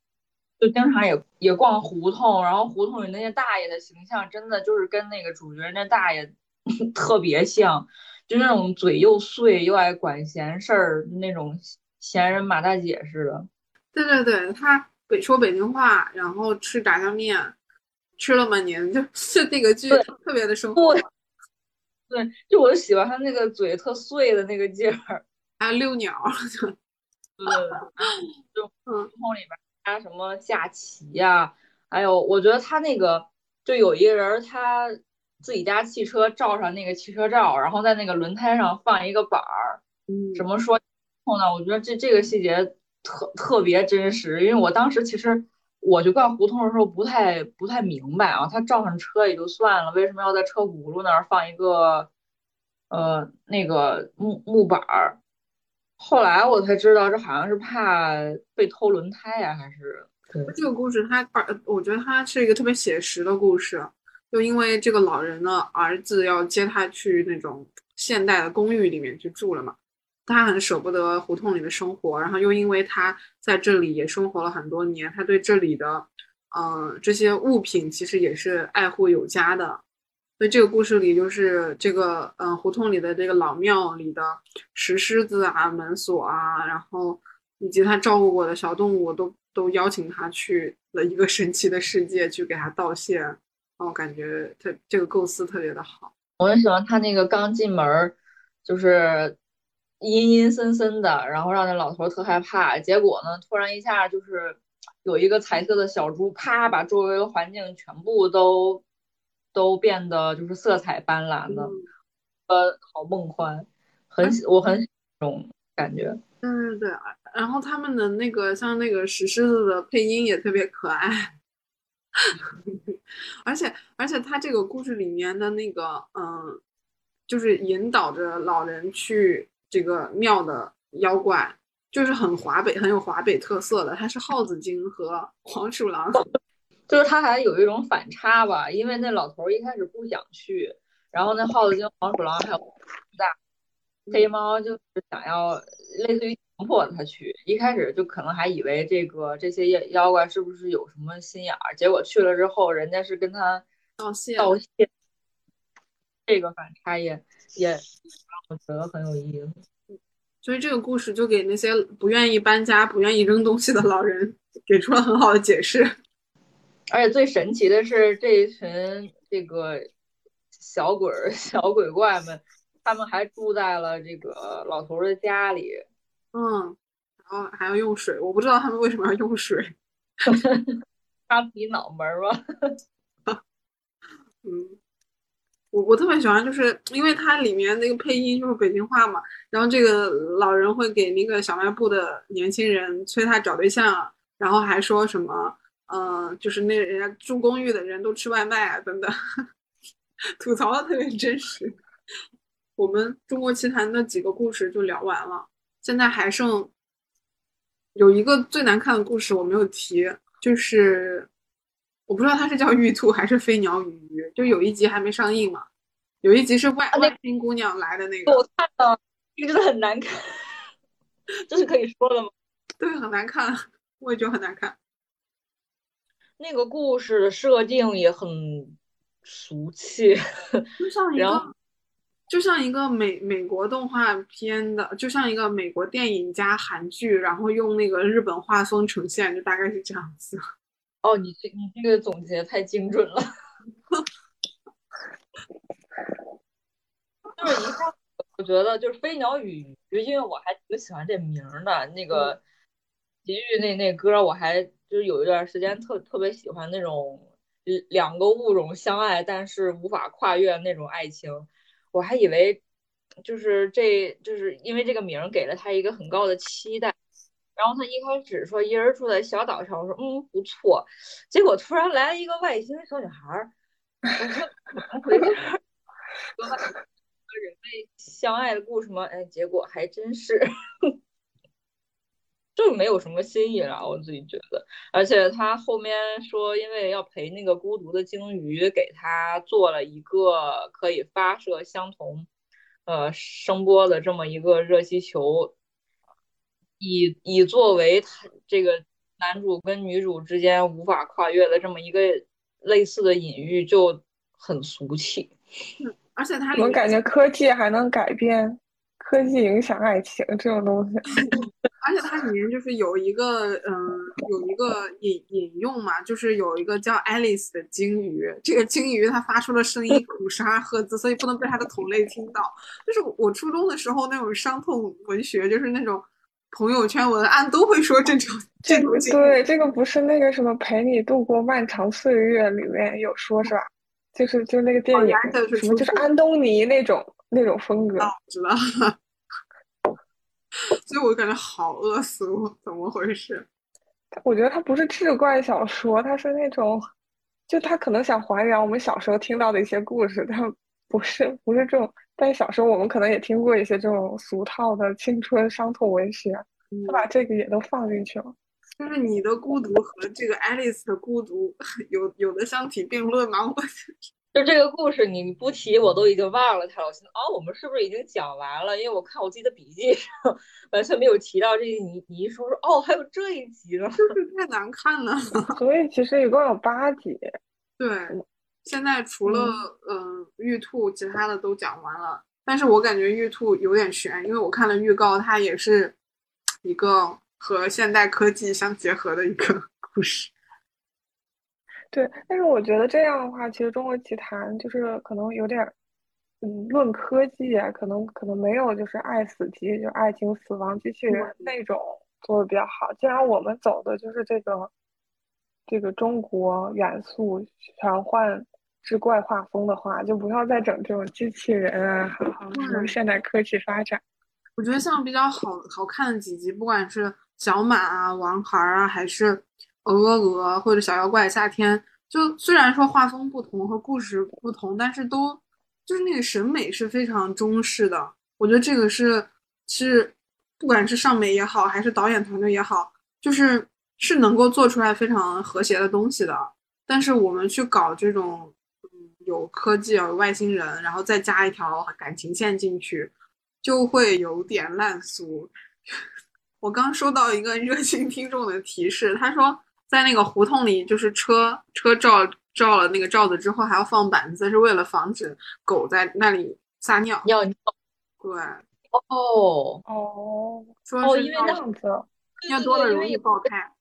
Speaker 2: 就经常也也逛胡同，然后胡同里那些大爷的形象，真的就是跟那个主角那大爷 特别像，就那种嘴又碎又爱管闲事儿那种闲人马大姐似的。
Speaker 1: 对对对，他北说北京话，然后吃炸酱面，吃了吗您，就是那个剧特别的生活。
Speaker 2: 对，就我就喜欢他那个嘴特碎的那个劲儿，
Speaker 1: 还有遛鸟。
Speaker 2: 对，就胡同里边加什么下棋呀，还有我觉得他那个就有一个人，他自己家汽车照上那个汽车照，然后在那个轮胎上放一个板儿，
Speaker 1: 嗯，
Speaker 2: 怎么说呢？我觉得这这个细节特特别真实，因为我当时其实我去逛胡同的时候不太不太明白啊，他照上车也就算了，为什么要在车轱辘那儿放一个呃那个木木板儿？后来我才知道，这好像是怕被偷轮胎呀，还是？
Speaker 1: 这个故事它把，我觉得它是一个特别写实的故事。就因为这个老人的儿子要接他去那种现代的公寓里面去住了嘛，他很舍不得胡同里的生活，然后又因为他在这里也生活了很多年，他对这里的，嗯，这些物品其实也是爱护有加的。所以这个故事里就是这个，嗯，胡同里的这个老庙里的石狮子啊、门锁啊，然后以及他照顾过的小动物，都都邀请他去了一个 神奇的世界去给他道谢。然后感觉他这个构思特别的好。
Speaker 2: 我很喜欢他那个刚进门就是阴阴森森的，然后让那老头特害怕。结果呢，突然一下就是有一个彩色的小猪，啪，把周围的环境全部都都变得就是色彩斑斓的，呃，好梦幻，很我很这种感觉。
Speaker 1: 对，对。然后他们的那个像那个石狮子的配音也特别可爱。而 且而且，他这个故事里面的那个，嗯，就是引导着老人去这个庙的妖怪，就是很华北，很有华北特色的。它是耗子精和黄鼠狼，
Speaker 2: 就是他还有一种反差吧。因为那老头一开始不想去，然后那耗子精、黄鼠狼还有大黑猫，就是想要类似于。强迫他去，一开始就可能还以为这个这些妖妖怪是不是有什么心眼儿，结果去了之后，人家是跟他
Speaker 1: 道谢
Speaker 2: 道谢。这个反差也也让我觉得很有意思。
Speaker 1: 所以这个故事就给那些不愿意搬家、不愿意扔东西的老人给出了很好的解释。
Speaker 2: 而且最神奇的是，这一群这个小鬼儿、小鬼怪们，他们还住在了这个老头的家里。
Speaker 1: 嗯，然后还要用水，我不知道他们为什么要用水，
Speaker 2: 擦自己脑门儿吧。
Speaker 1: 嗯，我我特别喜欢，就是因为它里面那个配音就是北京话嘛，然后这个老人会给那个小卖部的年轻人催他找对象，然后还说什么，嗯，就是那人家住公寓的人都吃外卖啊等等，吐槽的特别真实。我们中国奇谭的几个故事就聊完了。现在还剩有一个最难看的故事，我没有提，就是我不知道它是叫玉兔还是飞鸟与鱼，就有一集还没上映嘛。有一集是外外星姑娘来的那个，
Speaker 2: 我看了，真的很难看，这是可以说的吗？
Speaker 1: 对，很难看，我也觉得很难看。
Speaker 2: 那个故事的设定也很俗气，
Speaker 1: 就像一个。就像一个美美国动画片的，就像一个美国电影加韩剧，然后用那个日本画风呈现，就大概是这样子。
Speaker 2: 哦，你这你这个总结太精准了。就是一下，我觉得就是飞鸟与鱼，因为我还挺喜欢这名的。那个齐豫那那歌，我还就是有一段时间特特别喜欢那种两个物种相爱，但是无法跨越那种爱情。我还以为，就是这就是因为这个名给了他一个很高的期待，然后他一开始说一人住在小岛上，我说嗯不错，结果突然来了一个外星小女孩儿，我说怎么回事？和人类相爱的故事吗？哎，结果还真是。就没有什么新意了，我自己觉得。而且他后面说，因为要陪那个孤独的鲸鱼，给他做了一个可以发射相同呃声波的这么一个热气球，以以作为他这个男主跟女主之间无法跨越的这么一个类似的隐喻，就很俗气。
Speaker 1: 嗯，而且他
Speaker 3: 我感觉科技还能改变。科技影响爱情这种东西，
Speaker 1: 而且它里面就是有一个，嗯，有一个引引用嘛，就是有一个叫 Alice 的鲸鱼，这个鲸鱼它发出的声音五十二赫兹，所以不能被它的同类听到。就是我初中的时候那种伤痛文学，就是那种朋友圈文案都会说这种 这种
Speaker 3: 对，这个不是那个什么陪你度过漫长岁月里面有说是吧？就是就那个电影什么就是安东尼那种。那种风格，
Speaker 1: 知道，所以我感觉好恶俗，怎么回事？
Speaker 3: 我觉得它不是志怪小说，它是那种，就他可能想还原我们小时候听到的一些故事，但不是不是这种。但小时候我们可能也听过一些这种俗套的青春伤痛文学，他把这个也都放进去了。
Speaker 1: 就是你的孤独和这个爱丽丝的孤独 有有的相提并论吗？我
Speaker 2: 就这个故事，你不提我都已经忘了它了。我现在哦，我们是不是已经讲完了？因为我看我自己的笔记上完全没有提到这个。你你一说说哦，还有这一集呢，
Speaker 1: 就是 太难看了。
Speaker 3: 所以其实一共有八集。
Speaker 1: 对，现在除了嗯玉兔，其他的都讲完了。但是我感觉玉兔有点悬，因为我看了预告，它也是一个和现代科技相结合的一个 故事。
Speaker 3: 对，但是我觉得这样的话，其实《中国奇谭》就是可能有点，嗯，论科技啊，可能可能没有就是《爱死机》就《爱情死亡机器人》那种做的比较好。既然我们走的就是这个这个中国元素玄幻之怪画风的话，就不要再整这种机器人啊，什么现代科技发展。
Speaker 1: 我觉得像比较好好看的几集，不管是小马啊、王孩啊，还是。鹅鹅鹅或者小妖怪夏天，就虽然说画风不同和故事不同，但是都就是那个审美是非常中式的。我觉得这个是是不管是上美也好，还是导演团队也好，就是是能够做出来非常和谐的东西的。但是我们去搞这种，嗯，有科技有外星人，然后再加一条感情线进去，就会有点烂俗。我刚收到一个热心听众的提示，他说。在那个胡同里，就是车车罩罩了那个罩子之后，还要放板子，是为了防止狗在那里撒尿
Speaker 2: 尿尿。
Speaker 1: 对，
Speaker 3: 哦
Speaker 2: 哦，
Speaker 3: 说
Speaker 2: 是因为那
Speaker 3: 样子，
Speaker 1: 尿多了容易爆胎。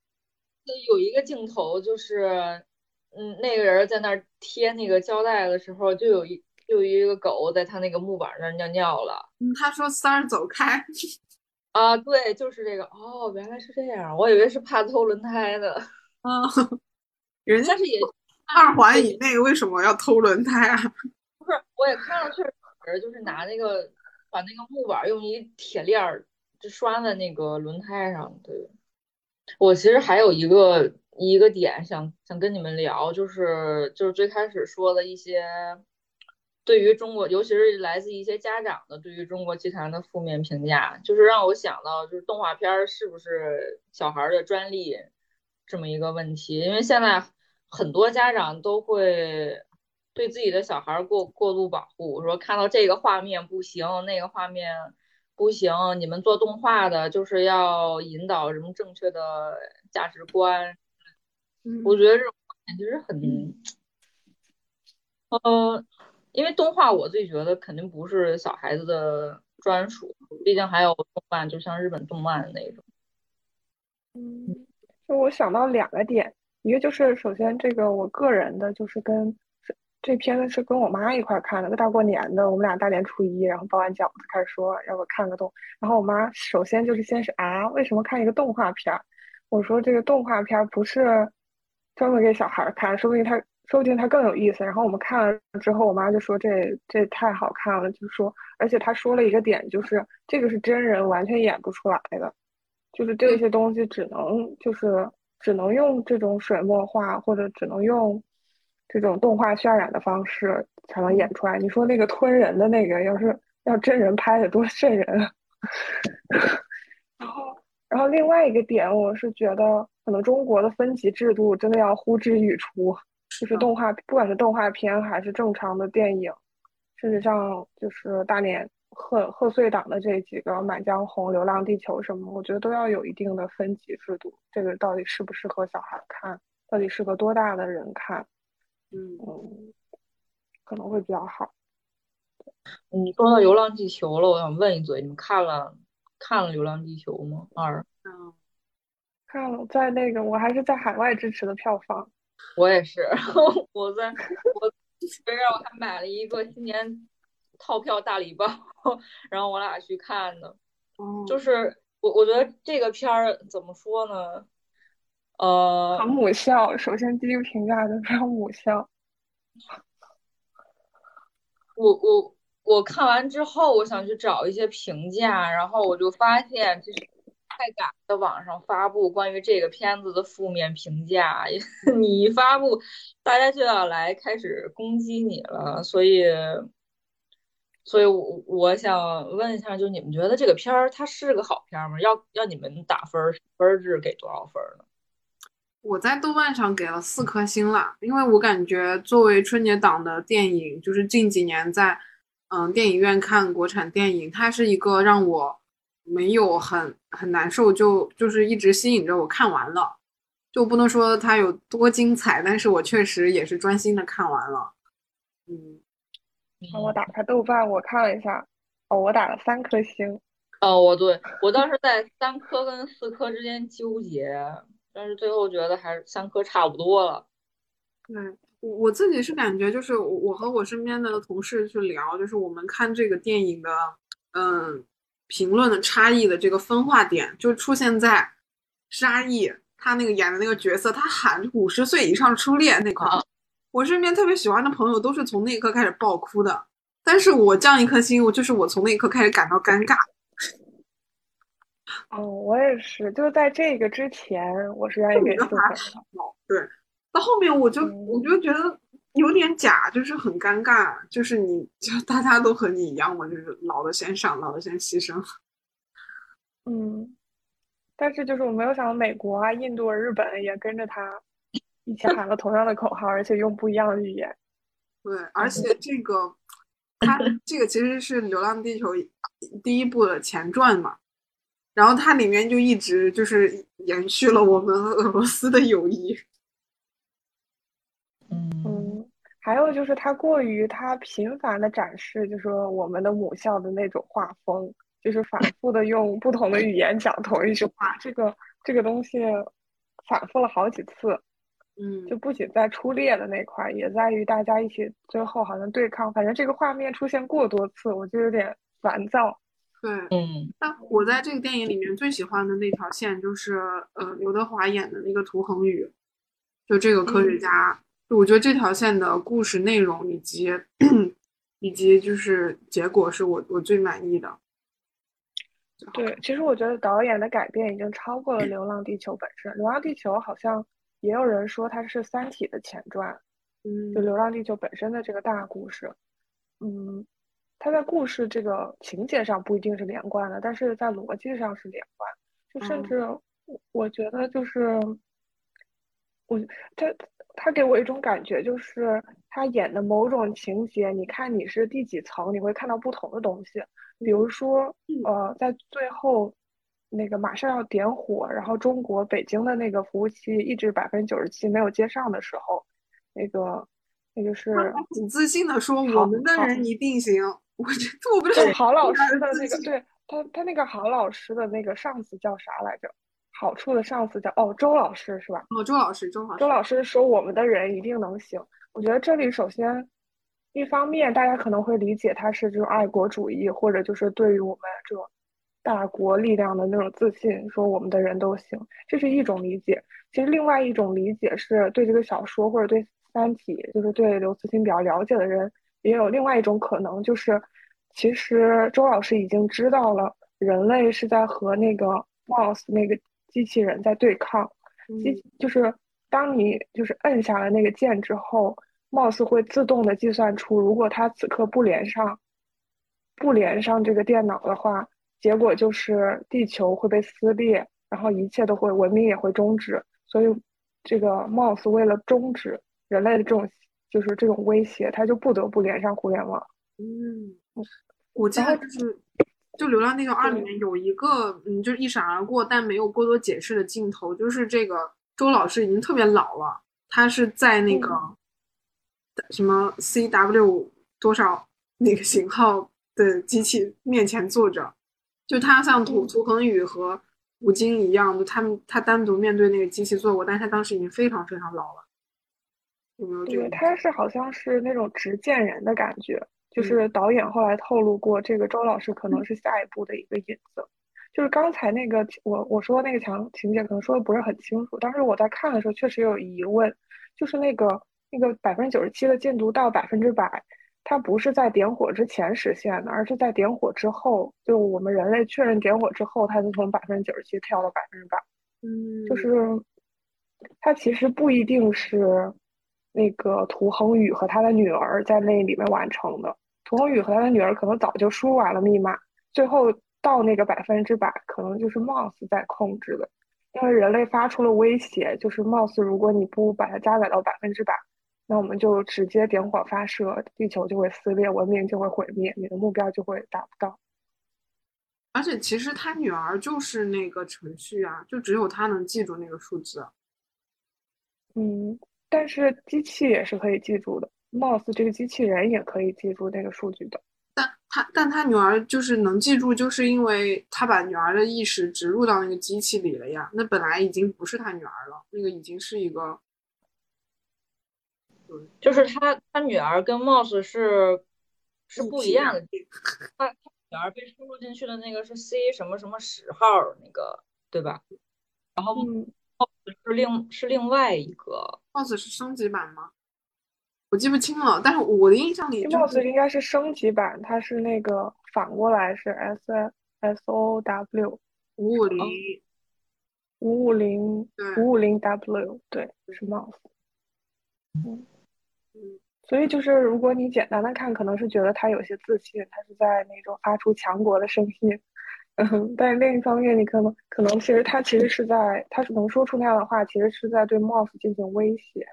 Speaker 2: 有一个镜头就是，嗯，那个人在那儿贴那个胶带的时候，就有一就有一个狗在他那个木板那儿尿尿了。
Speaker 1: 嗯，他说三儿走开。
Speaker 2: 啊，对，就是这个。哦，原来是这样，我以为是怕偷轮胎的。
Speaker 1: 嗯，人家是也 二环以内，为什么要偷轮胎啊？
Speaker 2: 不是，我也看了，确实就是拿那个把那个木板用一铁链儿就拴在那个轮胎上。对，我其实还有一个一个点想想跟你们聊，就是就是最开始说的一些对于中国，尤其是来自一些家长的对于中国集团的负面评价，就是让我想到，就是动画片是不是小孩的专利？这么一个问题，因为现在很多家长都会对自己的小孩过过度保护，说看到这个画面不行，那个画面不行，你们做动画的就是要引导什么正确的价值观。我觉得这种其实很，呃，因为动画我自己觉得肯定不是小孩子的专属，毕竟还有动漫，就像日本动漫的那种。
Speaker 3: 嗯。就我想到两个点，一个就是首先这个我个人的，就是跟这片子是跟我妈一块看的，大过年的，我们俩大年初一，然后包完饺子开始说要不看个动，然后我妈首先就是先是啊，为什么看一个动画片？我说这个动画片不是专门给小孩看，说不定它说不定它更有意思。然后我们看了之后，我妈就说这这太好看了，就说而且她说了一个点，就是这个是真人完全演不出来的。就是这些东西只能就是只能用这种水墨画或者只能用这种动画渲染的方式才能演出来。你说那个吞人的那个，要是要真人拍的多瘆人。然后，然后另外一个点，我是觉得可能中国的分级制度真的要呼之欲出。就是动画，不管是动画片还是正常的电影，甚至像就是大连。贺贺岁档的这几个《满江红》《流浪地球》什么，我觉得都要有一定的分级制度。这个到底适不适合小孩看？到底适合多大的人看？嗯嗯，可能会比较好。
Speaker 2: 你说到《流浪地球》了，我想问一嘴，你们看了看了《流浪地球》吗？二，
Speaker 3: 嗯，看了，在那个我还是在海外支持的票房。
Speaker 2: 我也是，我在我别让我还买了一个今年。套票大礼包，然后我俩去看的，就是我我觉得这个片儿怎么说呢？呃，
Speaker 3: 很母校。首先第一个评价就非常母校。
Speaker 2: 我我我看完之后，我想去找一些评价，然后我就发现其实太敢在网上发布关于这个片子的负面评价，你一发布，大家就要来开始攻击你了，所以。所以，我我想问一下，就你们觉得这个片儿它是个好片儿吗？要要你们打分儿，分制给多少分呢？
Speaker 1: 我在豆瓣上给了四颗星了，因为我感觉作为春节档的电影，就是近几年在嗯电影院看国产电影，它是一个让我没有很很难受，就就是一直吸引着我看完了，就不能说它有多精彩，但是我确实也是专心的看完了。嗯，
Speaker 3: 让我打开豆瓣，我看了一下，哦，我打了三颗星。
Speaker 2: 哦，我对我当时在三颗跟四颗之间纠结。但是最后觉得还是三颗差不多了。
Speaker 1: 对，我我自己是感觉，就是我和我身边的同事去聊，就是我们看这个电影的，嗯，评论的差异的这个分化点，就出现在沙溢他那个演的那个角色，他喊五十岁以上初恋那块。我身边特别喜欢的朋友都是从那一刻开始爆哭的，但是我降一颗心，我就是我从那一刻开始感到尴尬。
Speaker 3: 哦，我也是，就是在这个之前，我是愿意给四分的。
Speaker 1: 对，到后面我就我就觉得有点假，就是很尴尬，就是你就大家都和你一样嘛，就是老的先上，老的先牺牲。
Speaker 3: 嗯，但是就是我没有想到美国啊、印度、日本也跟着他一起喊了同样的口号，而且用不一样的语言。
Speaker 1: 对，而且这个他 这个其实是《流浪地球》第一部的前传嘛。然后它里面就一直就是延续了我们和俄罗斯的友谊。
Speaker 3: 嗯，还有就是它过于它频繁的展示，就是说我们的母校的那种画风，就是反 复的用不同的语言讲同一句话，这个这个东西反复了好几次。
Speaker 1: 嗯，
Speaker 3: 就不仅在出列的那块，也在于大家一起最后好像对抗，反正这个画面出现过多次，我就有点烦躁。
Speaker 1: 对，
Speaker 2: 嗯，
Speaker 1: 那我在这个电影里面最喜欢的那条线就是，呃，刘德华演的那个涂恒宇，就这个科学家，我觉得这条线的故事内容以及 以及就是结果是我我最满意的。
Speaker 3: 对，其实我觉得导演的改变已经超过了《流浪地球》本身，《流浪地球》好像也有人说它是《三体》的前传，
Speaker 1: 嗯，
Speaker 3: 就《流浪地球》本身的这个大故事，嗯。它在故事这个情节上不一定是连贯的，但是在逻辑上是连贯。就甚至我觉得就是我他他给我一种感觉，就是他演的某种情节，你看你是第几层，你会看到不同的东西。比如说，呃，在最后那个马上要点火，然后中国北京的那个服务器一直百分之九十七没有接上的时候，那个那就是
Speaker 1: 很自信的说：“我们的人一定行。”我这做不了。
Speaker 3: 郝老师的那个，对他，他那个郝老师的那个上司叫啥来着？好处的上司叫哦，周老师是吧？
Speaker 1: 哦，周老师，周老师。
Speaker 3: 周老师说我们的人一定能行。我觉得这里首先，一方面大家可能会理解他是这种爱国主义，或者就是对于我们这种大国力量的那种自信，说我们的人都行，这是一种理解。其实另外一种理解是对这个小说或者对《三体》，就是对刘慈欣比较了解的人。也有另外一种可能，就是其实周老师已经知道了，人类是在和那个 Mouse 那个机器人在对抗。机就是当你就是摁下了那个键之后，Mouse 会自动的计算出，如果它此刻不连上，不连上这个电脑的话，结果就是地球会被撕裂，然后一切都会文明也会终止。所以这个 Mouse 为了终止人类的这种。就是这种威胁，他就不得不连上互联网。
Speaker 1: 嗯，我记得就是，就《流浪地球二》里面有一个，嗯，就是一闪而过但没有过多解释的镜头，就是这个周老师已经特别老了，他是在那个什么 CW 多少那个型号的机器面前坐着，就他像涂涂恒宇和吴京一样，就他们他单独面对那个机器做过，但是他当时已经非常非常老了。
Speaker 3: 有没有对，他是好像是那种执剑人的感觉，就是导演后来透露过，这个周老师可能是下一步的一个影子。就是刚才那个我我说那个强情节可能说的不是很清楚，当时我在看的时候确实有疑问，就是那个那个百分之九十七的进度到百分之百，它不是在点火之前实现的，而是在点火之后，就我们人类确认点火之后，它就从百分之九十七跳到百分之百。
Speaker 1: 嗯，
Speaker 3: 就是它其实不一定是。那个涂恒宇和他的女儿在那里面完成的。涂恒宇和他的女儿可能早就输完了密码，最后到那个百分之百，可能就是 Mouse 在控制的。因为人类发出了威胁，就是 Moss，如果你不把它加载到百分之百，那我们就直接点火发射，地球就会撕裂，文明就会毁灭，你的目标就会达不到。
Speaker 1: 而且其实他女儿就是那个程序啊，就只有他能记住那个数字。
Speaker 3: 嗯，但是机器也是可以记住的，貌似这个机器人也可以记住那个数据的。
Speaker 1: 但他但他女儿就是能记住，就是因为他把女儿的意识植入到那个机器里了呀。那本来已经不是他女儿了，那个已经是一个，
Speaker 2: 就是他他女儿跟 Moss 是是不一样的。他他女儿被输入进去的那个是 C 什么什么十号那个，对吧？然后 Moss 是另是另外一个
Speaker 1: ，Moss 是升级版吗？我记不清了，但是我的印象里
Speaker 3: ，Moss 应该是升级版，它是那个反过来是 S S O W
Speaker 1: 五五零
Speaker 3: 五五零五五零 W 对是 Moss，嗯嗯，所以就是如果你简单的看，可能是觉得他有些自信，他是在那种发出强国的声音，嗯，但是另一方面，你可能可能其实他其实是在，他是能说出那样的话，其实是在对 Moss 进行威胁。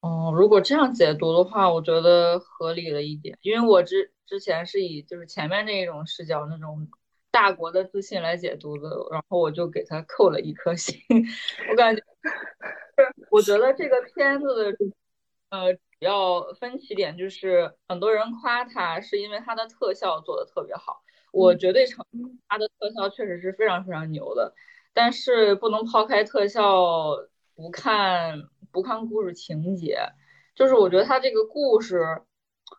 Speaker 2: 哦，如果这样解读的话，我觉得合理了一点。因为我之之前是以就是前面那一种视角，那种大国的自信来解读的，然后我就给他扣了一颗星。我感觉，我觉得这个片子的呃主要分歧点就是很多人夸它是因为它的特效做的特别好，我绝对承认它的特效确实是非常非常牛的，但是不能抛开特效不看。不看故事情节，就是我觉得他这个故事，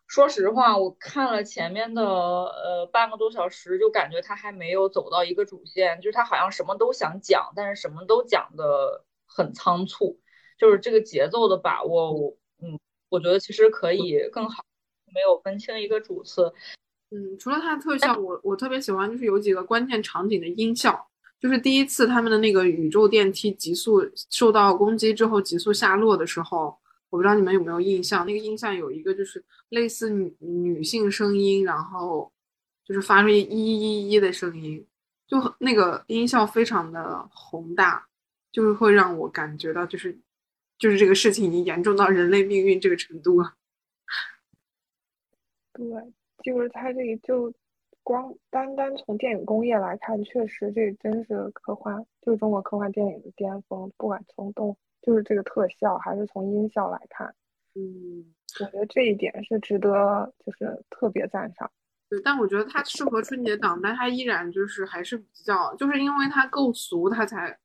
Speaker 2: 说实话，我看了前面的呃半个多小时，就感觉他还没有走到一个主线，就是他好像什么都想讲，但是什么都讲的很仓促，就是这个节奏的把握，我嗯，我觉得其实可以更好，没有分清一个主次。
Speaker 1: 嗯，除了它的特效，我我特别喜欢就是有几个关键场景的音效。就是第一次他们的那个宇宙电梯急速受到攻击之后急速下落的时候，我不知道你们有没有印象，那个音效有一个就是类似女女性声音，然后就是发出一一一的声音，就那个音效非常的宏大，就是会让我感觉到就是就是这个事情已经严重到人类命运这个程度了。
Speaker 3: 对，就是他这个就。光单单从电影工业来看，确实这真是科幻，就是中国科幻电影的巅峰。不管从动，就是这个特效，还是从音效来看，
Speaker 1: 嗯，
Speaker 3: 我觉得这一点是值得就是特别赞赏。
Speaker 1: 对，但我觉得它适合春节档，但它依然就是还是比较，就是因为它够俗，它才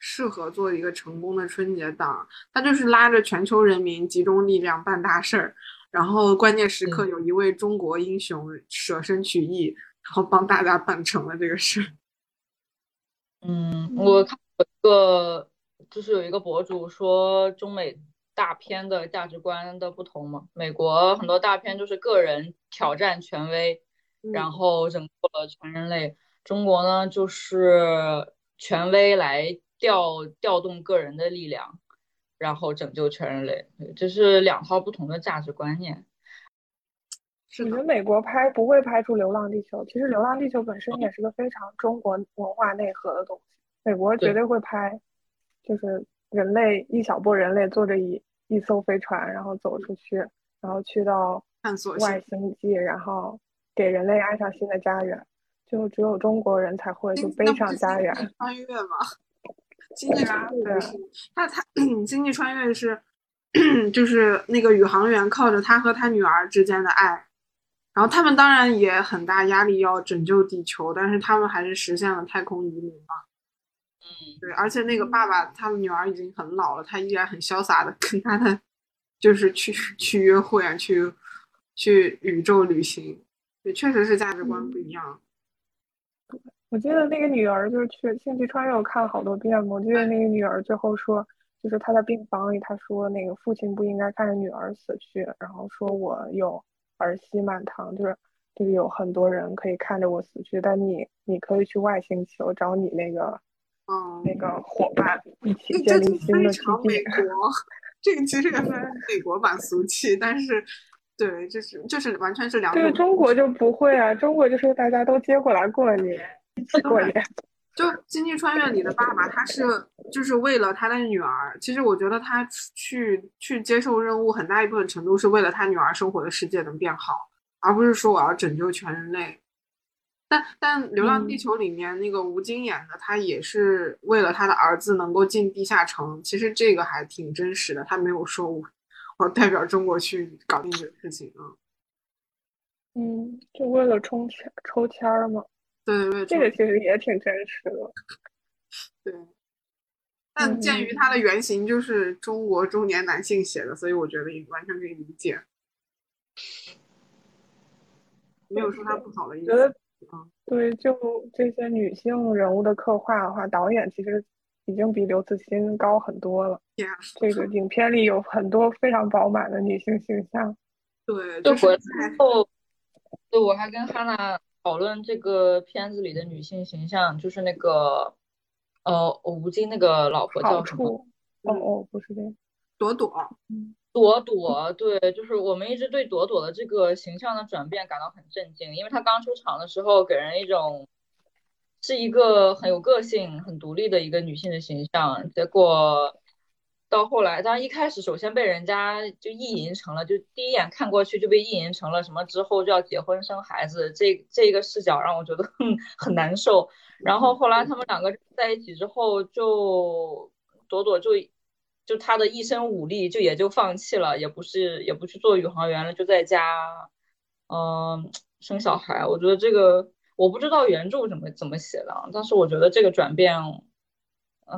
Speaker 1: 适合做一个成功的春节档。它就是拉着全球人民集中力量办大事儿。然后关键时刻有一位中国英雄舍身取义，然后帮大家办成了这个事。
Speaker 2: 嗯，我看有一个就是有一个博主说中美大片的价值观的不同嘛，美国很多大片就是个人挑战权威，然后拯救了全人类。中国呢就是权威来调调动个人的力量。然后拯救全人类，这是两套不同的价值观念。
Speaker 3: 我觉得美国拍不会拍出《流浪地球》，其实《流浪地球》本身也是个非常中国文化内核的东西。美国绝对会拍，就是人类一小波人类坐着一一艘飞船，然后走出去，然后去到
Speaker 1: 探索
Speaker 3: 外星际，然后给人类安上新的家园。就只有中国人才会就背上家园
Speaker 1: 穿越吗？星际 穿越是，他他星际穿越是，就是那个宇航员靠着他和他女儿之间的爱，然后他们当然也很大压力要拯救地球，但是他们还是实现了太空移民嘛。
Speaker 2: 嗯，
Speaker 1: 对，而且那个爸爸他们女儿已经很老了，他依然很潇洒的跟他的就是去去约会啊，去去宇宙旅行，也确实是价值观不一样。
Speaker 3: 我记得那个女儿就是去星际穿越，我看了好多遍嘛。我记得那个女儿最后说，就是她在病房里，她说那个父亲不应该看着女儿死去，然后说我有儿媳满堂，就是就是有很多人可以看着我死去，但你你可以去外星球找你那个，
Speaker 1: 嗯，
Speaker 3: 那个伙伴一起建立新的基
Speaker 1: 国，这个其实也是美国版俗气，但是对，就是就是完全是两种。
Speaker 3: 对中国就不会啊，中国就是大家都接过来过年。
Speaker 1: 就《星际穿越》里的爸爸，他是就是为了他的女儿。其实我觉得他去去接受任务，很大一部分程度是为了他女儿生活的世界能变好，而不是说我要拯救全人类。但但《流浪地球》里面那个吴京演的，他也是为了他的儿子能够进地下城。其实这个还挺真实的，他没有说我我代表中国去搞定这个事情啊。
Speaker 3: 嗯，就为了抽签抽签儿嘛。
Speaker 1: 对对，
Speaker 3: 这个其实也挺真实的。
Speaker 1: 对，但鉴于它的原型就是中国中年男性写的，所以我觉得也完全可以理解，没有说他不好的意思。
Speaker 3: 嗯，对，就这些女性人物的刻画的话，导演其实已经比刘慈欣高很多了。这个影片里有很多非常饱满的女性形象。
Speaker 1: 对，就是
Speaker 2: 后，对，我还跟哈娜。讨论这个片子里的女性形象，就是那个，呃，吴京那个老婆叫什么？
Speaker 3: 哦哦，不是这个，
Speaker 1: 朵朵。
Speaker 3: 嗯，
Speaker 2: 朵朵，对，就是我们一直对朵朵的这个形象的转变感到很震惊，因为她刚出场的时候给人一种是一个很有个性、很独立的一个女性的形象，结果。到后来，当然一开始首先被人家就意淫成了，就第一眼看过去就被意淫成了什么之后就要结婚生孩子，这这个视角让我觉得很很难受。然后后来他们两个在一起之后，就朵朵就就她的一身武力就也就放弃了，也不是也不去做宇航员了，就在家嗯生小孩。我觉得这个我不知道原著怎么怎么写的，但是我觉得这个转变。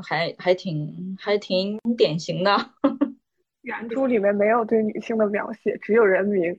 Speaker 2: 还还挺还挺典型的，
Speaker 3: 原著里面没有对女性的描写，只有人名。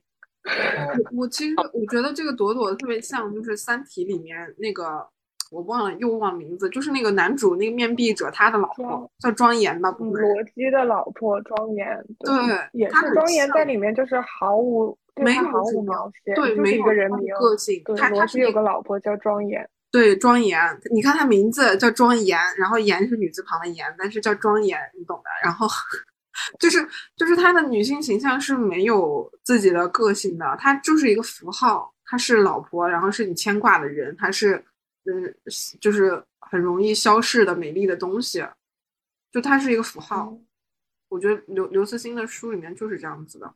Speaker 1: 我其实我觉得这个朵朵特别像，就是《三体》里面那个，我忘了又忘名字，就是那个男主那个面壁者，他的老婆叫庄严吧？不
Speaker 3: 是，罗辑的老婆庄严。
Speaker 1: 对，
Speaker 3: 也是庄严在里面就是毫无
Speaker 1: 没有
Speaker 3: 毫无描写，
Speaker 1: 对，
Speaker 3: 就是一个人名
Speaker 1: 个性。
Speaker 3: 对，罗辑有个老婆叫庄严。
Speaker 1: 对，庄严，你看她名字叫庄严，然后严是女字旁的严，但是叫庄严，你懂的。然后 就是就是她的女性形象是没有自己的个性的，她就是一个符号，她是老婆，然后是你牵挂的人，她是嗯，就是很容易消逝的美丽的东西，就她是一个符号。我觉得刘刘慈欣的书里面就是这样子的。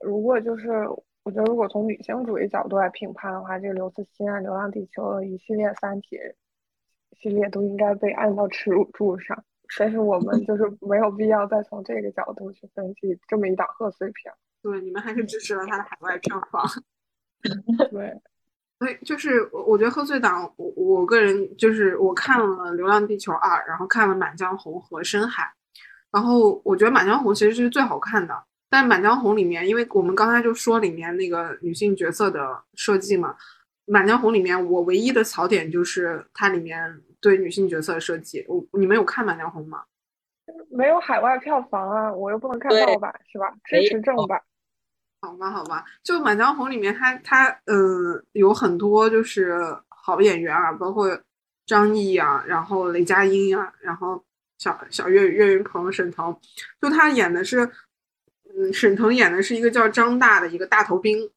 Speaker 3: 如果就是。我觉得，如果从女性主义角度来评判的话，这个刘慈欣啊、《流浪地球的》一系列三体系列都应该被按到耻辱柱上。但是我们就是 没有必要再从这个角度去分析这么一档贺岁片。
Speaker 1: 对，你们还是支持了他的海外票房。
Speaker 3: 对，
Speaker 1: 所以就是我我觉得贺岁档，我我个人就是我看了《流浪地球二》，然后看了《满江红》和《深海》，然后我觉得《满江红》其实是最好看的。但《满江红》里面，因为我们刚才就说里面那个女性角色的设计嘛，《满江红》里面我唯一的槽点就是它里面对女性角色的设计。我你们有看《满江红》吗？
Speaker 3: 没有海外票房啊，我又不能看盗版，是吧？支持正版。
Speaker 1: 好吧，好吧，就《满江红》里面，它它嗯有很多就是好演员啊，包括张译啊，然后雷佳音啊，然后小小岳岳云鹏、沈腾，就他演的是。嗯，沈腾演的是一个叫张大的一个大头兵，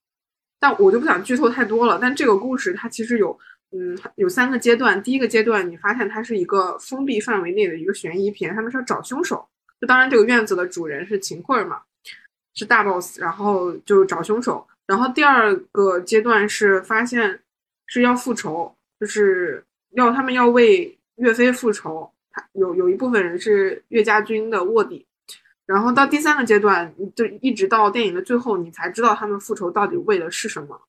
Speaker 1: 但我就不想剧透太多了。但这个故事它其实有，嗯，有三个阶段。第一个阶段，你发现它是一个封闭范围内的一个悬疑片，他们是要找凶手。就当然这个院子的主人是秦桧嘛，是大 boss，然后就找凶手。然后第二个阶段是发现是要复仇，就是要他们要为岳飞复仇。他有有一部分人是岳家军的卧底。然后到第三个阶段，就一直到电影的最后，你才知道他们复仇到底为的是什么。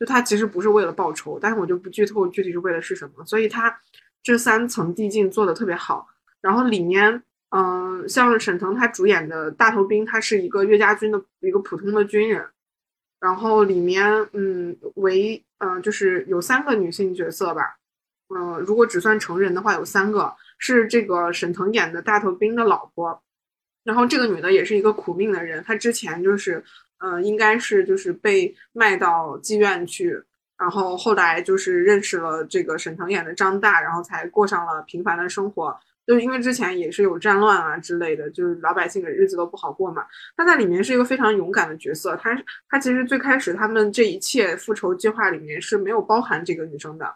Speaker 1: 就他其实不是为了报仇，但是我就不剧透具体是为了是什么。所以他这三层递进做的特别好。然后里面，嗯，像沈腾他主演的大头兵，他是一个岳家军的一个普通的军人。然后里面，嗯，为，嗯，就是有三个女性角色吧。嗯，如果只算成人的话，有三个是这个沈腾演的大头兵的老婆。然后这个女的也是一个苦命的人，她之前就是，嗯，应该是就是被卖到妓院去，然后后来就是认识了这个沈腾演的张大，然后才过上了平凡的生活。就是因为之前也是有战乱啊之类的，就是老百姓的日子都不好过嘛。她在里面是一个非常勇敢的角色，她她其实最开始他们这一切复仇计划里面是没有包含这个女生的，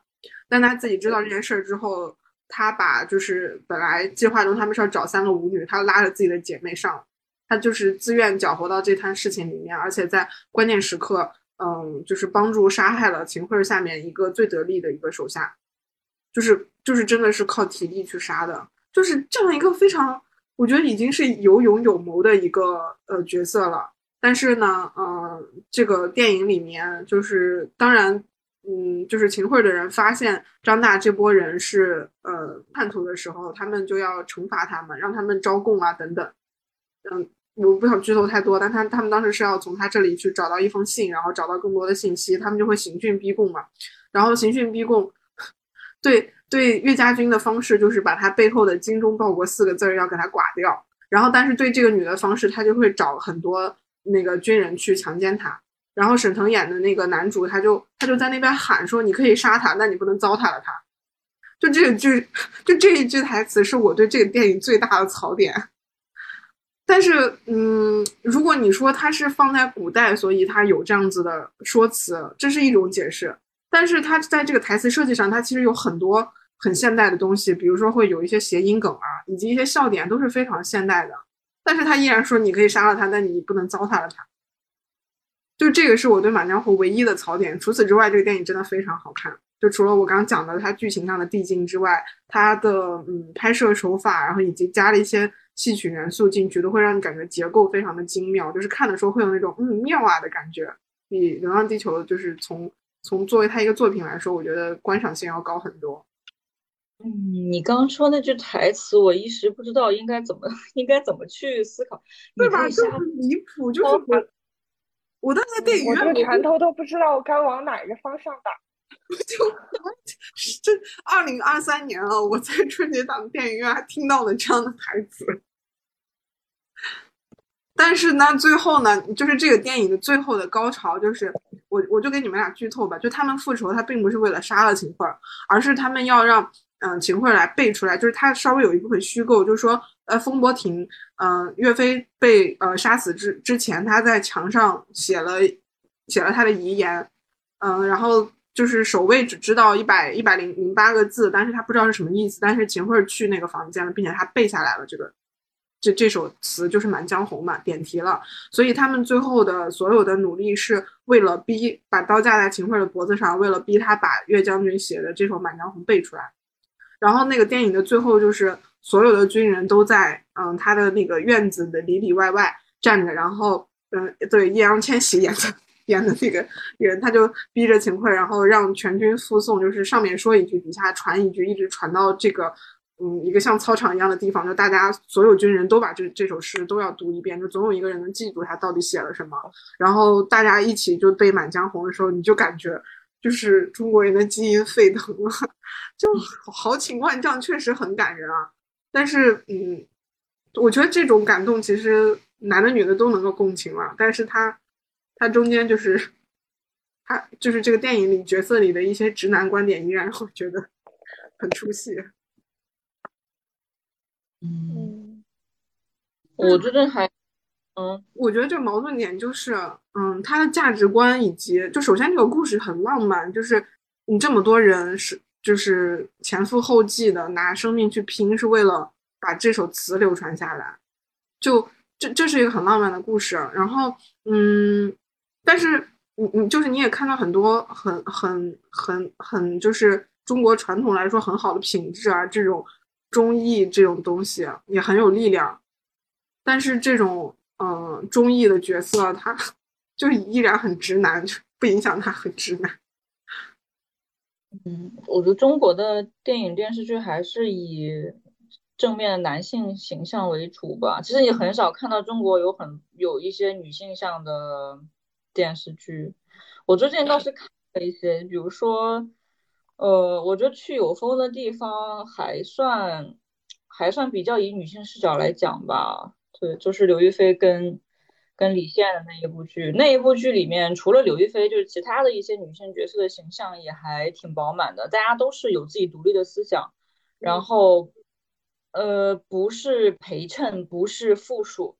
Speaker 1: 但他自己知道这件事儿之后，他把就是本来计划中他们是要找三个舞女，他拉着自己的姐妹上，他就是自愿搅和到这摊事情里面，而且在关键时刻，嗯，就是帮助杀害了秦桧下面一个最得力的一个手下，就是就是真的是靠体力去杀的，就是这样一个非常，我觉得已经是有勇有谋的一个呃角色了。但是呢，呃，这个电影里面就是当然。嗯，就是秦桧的人发现张大这波人是呃叛徒的时候，他们就要惩罚他们，让他们招供啊等等。嗯，我不想剧透太多，但他他们当时是要从他这里去找到一封信，然后找到更多的信息，他们就会刑讯逼供嘛。然后刑讯逼供，对对，岳家军的方式就是把他背后的“精忠报国”四个字儿要给他剐掉。然后，但是对这个女的方式，他就会找很多那个军人去强奸她。然后沈腾演的那个男主，他就他就在那边喊说：“你可以杀他，但你不能糟蹋了他。”就这句，就这一句台词是我对这个电影最大的槽点。但是，嗯，如果你说它是放在古代，所以它有这样子的说辞，这是一种解释。但是它在这个台词设计上，它其实有很多很现代的东西，比如说会有一些谐音梗啊，以及一些笑点都是非常现代的。但是他依然说你可以杀了他，但你不能糟蹋了他。就这个是我对《满江红》唯一的槽点，除此之外，这个电影真的非常好看。就除了我刚刚讲的它剧情上的递进之外，它的嗯拍摄手法，然后以及加了一些戏曲元素进去，都会让你感觉结构非常的精妙，就是看的时候会有那种嗯妙啊的感觉。比《流浪地球》就是从从作为它一个作品来说，我觉得观赏性要高很多。
Speaker 2: 嗯，你刚说那句台词，我一时不知道应该怎么 应该怎么去思考，
Speaker 1: 对吧？就很离谱，就是我。我当时电影院，
Speaker 3: 我这拳头都不知道该往哪个方向打。
Speaker 1: 就这二零二三年了，我在春节档电影院还听到了这样的台词。但是呢，最后呢，就是这个电影的最后的高潮，就是我我就给你们俩剧透吧，就他们复仇，他并不是为了杀了秦桧，而是他们要让。嗯，秦桧来背出来，就是他稍微有一部分虚构，就是说，呃，风波亭，嗯，岳飞被呃杀死之之前，他在墙上写了写了他的遗言，嗯，然后就是守卫只知道一百一百零零八个字，但是他不知道是什么意思，但是秦桧去那个房间了，并且他背下来了这个这这首词就是《满江红》嘛，点题了，所以他们最后的所有的努力是为了逼把刀架在秦桧的脖子上，为了逼他把岳将军写的这首《满江红》背出来。然后那个电影的最后就是所有的军人都在嗯他的那个院子的里里外外站着，然后嗯对易烊千玺演的演的那个人他就逼着秦桧，然后让全军复诵，就是上面说一句，底下传一句，一直传到这个嗯一个像操场一样的地方，就大家所有军人都把这这首诗都要读一遍，就总有一个人能记住他到底写了什么，然后大家一起就背《满江红》的时候，你就感觉。就是中国人的基因沸腾了，就豪情万丈，确实很感人啊。但是，嗯，我觉得这种感动其实男的女的都能够共情了。但是他，他中间就是，他就是这个电影里角色里的一些直男观点，依然让我觉得很出戏。
Speaker 2: 嗯，我觉得还。嗯，
Speaker 1: 我觉得这个矛盾点就是，嗯，他的价值观以及，就首先这个故事很浪漫，就是你这么多人是就是前赴后继的拿生命去拼，是为了把这首词流传下来，就这这是一个很浪漫的故事。然后，嗯，但是你你就是你也看到很多很很很很就是中国传统来说很好的品质啊，这种忠义这种东西也很有力量，但是这种。中意的角色他 就依然很直男，就不影响他很直男。
Speaker 2: 嗯，我觉得中国的电影电视剧还是以正面的男性形象为主吧。其实也很少看到中国有很有一些女性向的电视剧。我最近倒是看了一些，比如说，呃，我觉得去有风的地方还算还算比较以女性视角来讲吧。对，就是刘亦菲跟跟李现的那一部剧，那一部剧里面除了刘亦菲，就是其他的一些女性角色的形象也还挺饱满的，大家都是有自己独立的思想，然后呃不是陪衬，不是附属，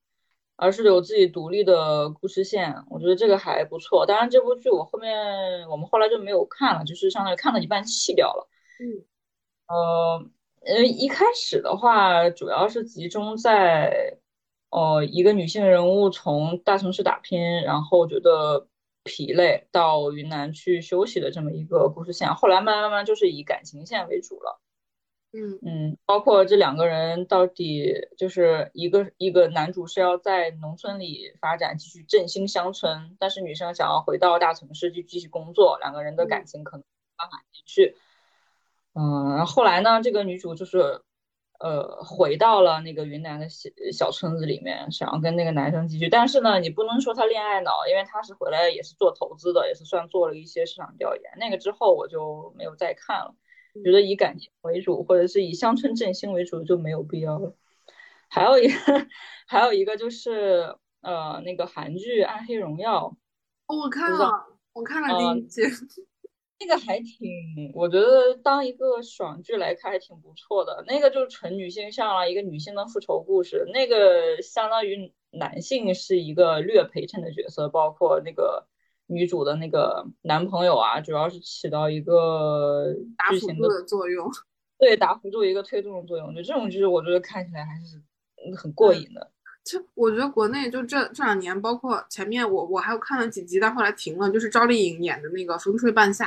Speaker 2: 而是有自己独立的故事线。我觉得这个还不错。当然，这部剧我后面我们后来就没有看了，就是相当于看了一半弃掉了。
Speaker 1: 嗯，
Speaker 2: 呃呃，一开始的话主要是集中在，呃，一个女性人物从大城市打拼，然后觉得疲累，到云南去休息的这么一个故事线。后来慢慢慢慢就是以感情线为主了。
Speaker 1: 嗯
Speaker 2: 嗯，包括这两个人到底就是一个一个男主是要在农村里发展，继续振兴乡村，但是女生想要回到大城市去继续工作，两个人的感情可能没办法继续。嗯，然后后来呢，这个女主就是呃回到了那个云南的小小村子里面，想要跟那个男生继续，但是呢，你不能说他恋爱脑，因为他是回来也是做投资的，也是算做了一些市场调研。那个之后我就没有再看了。觉得以感情为主，或者是以乡村振兴为主就没有必要了。还有一个，还有一个就是呃，那个韩剧《暗黑荣耀》，
Speaker 1: 我看了，我看了第一集，
Speaker 2: 那个还挺，我觉得当一个爽剧来看还挺不错的。那个就是纯女性向了，一个女性的复仇故事。那个相当于男性是一个略陪衬的角色，包括那个。女主的那个男朋友啊，主要是起到一个打辅助
Speaker 1: 的作用，
Speaker 2: 对，打辅助一个推动的作用。就这种剧，我觉得看起来还是很过瘾的。
Speaker 1: 就我觉得国内就这这两年，包括前面我我还有看了几集，但后来停了。就是赵丽颖演的那个《风吹半夏》，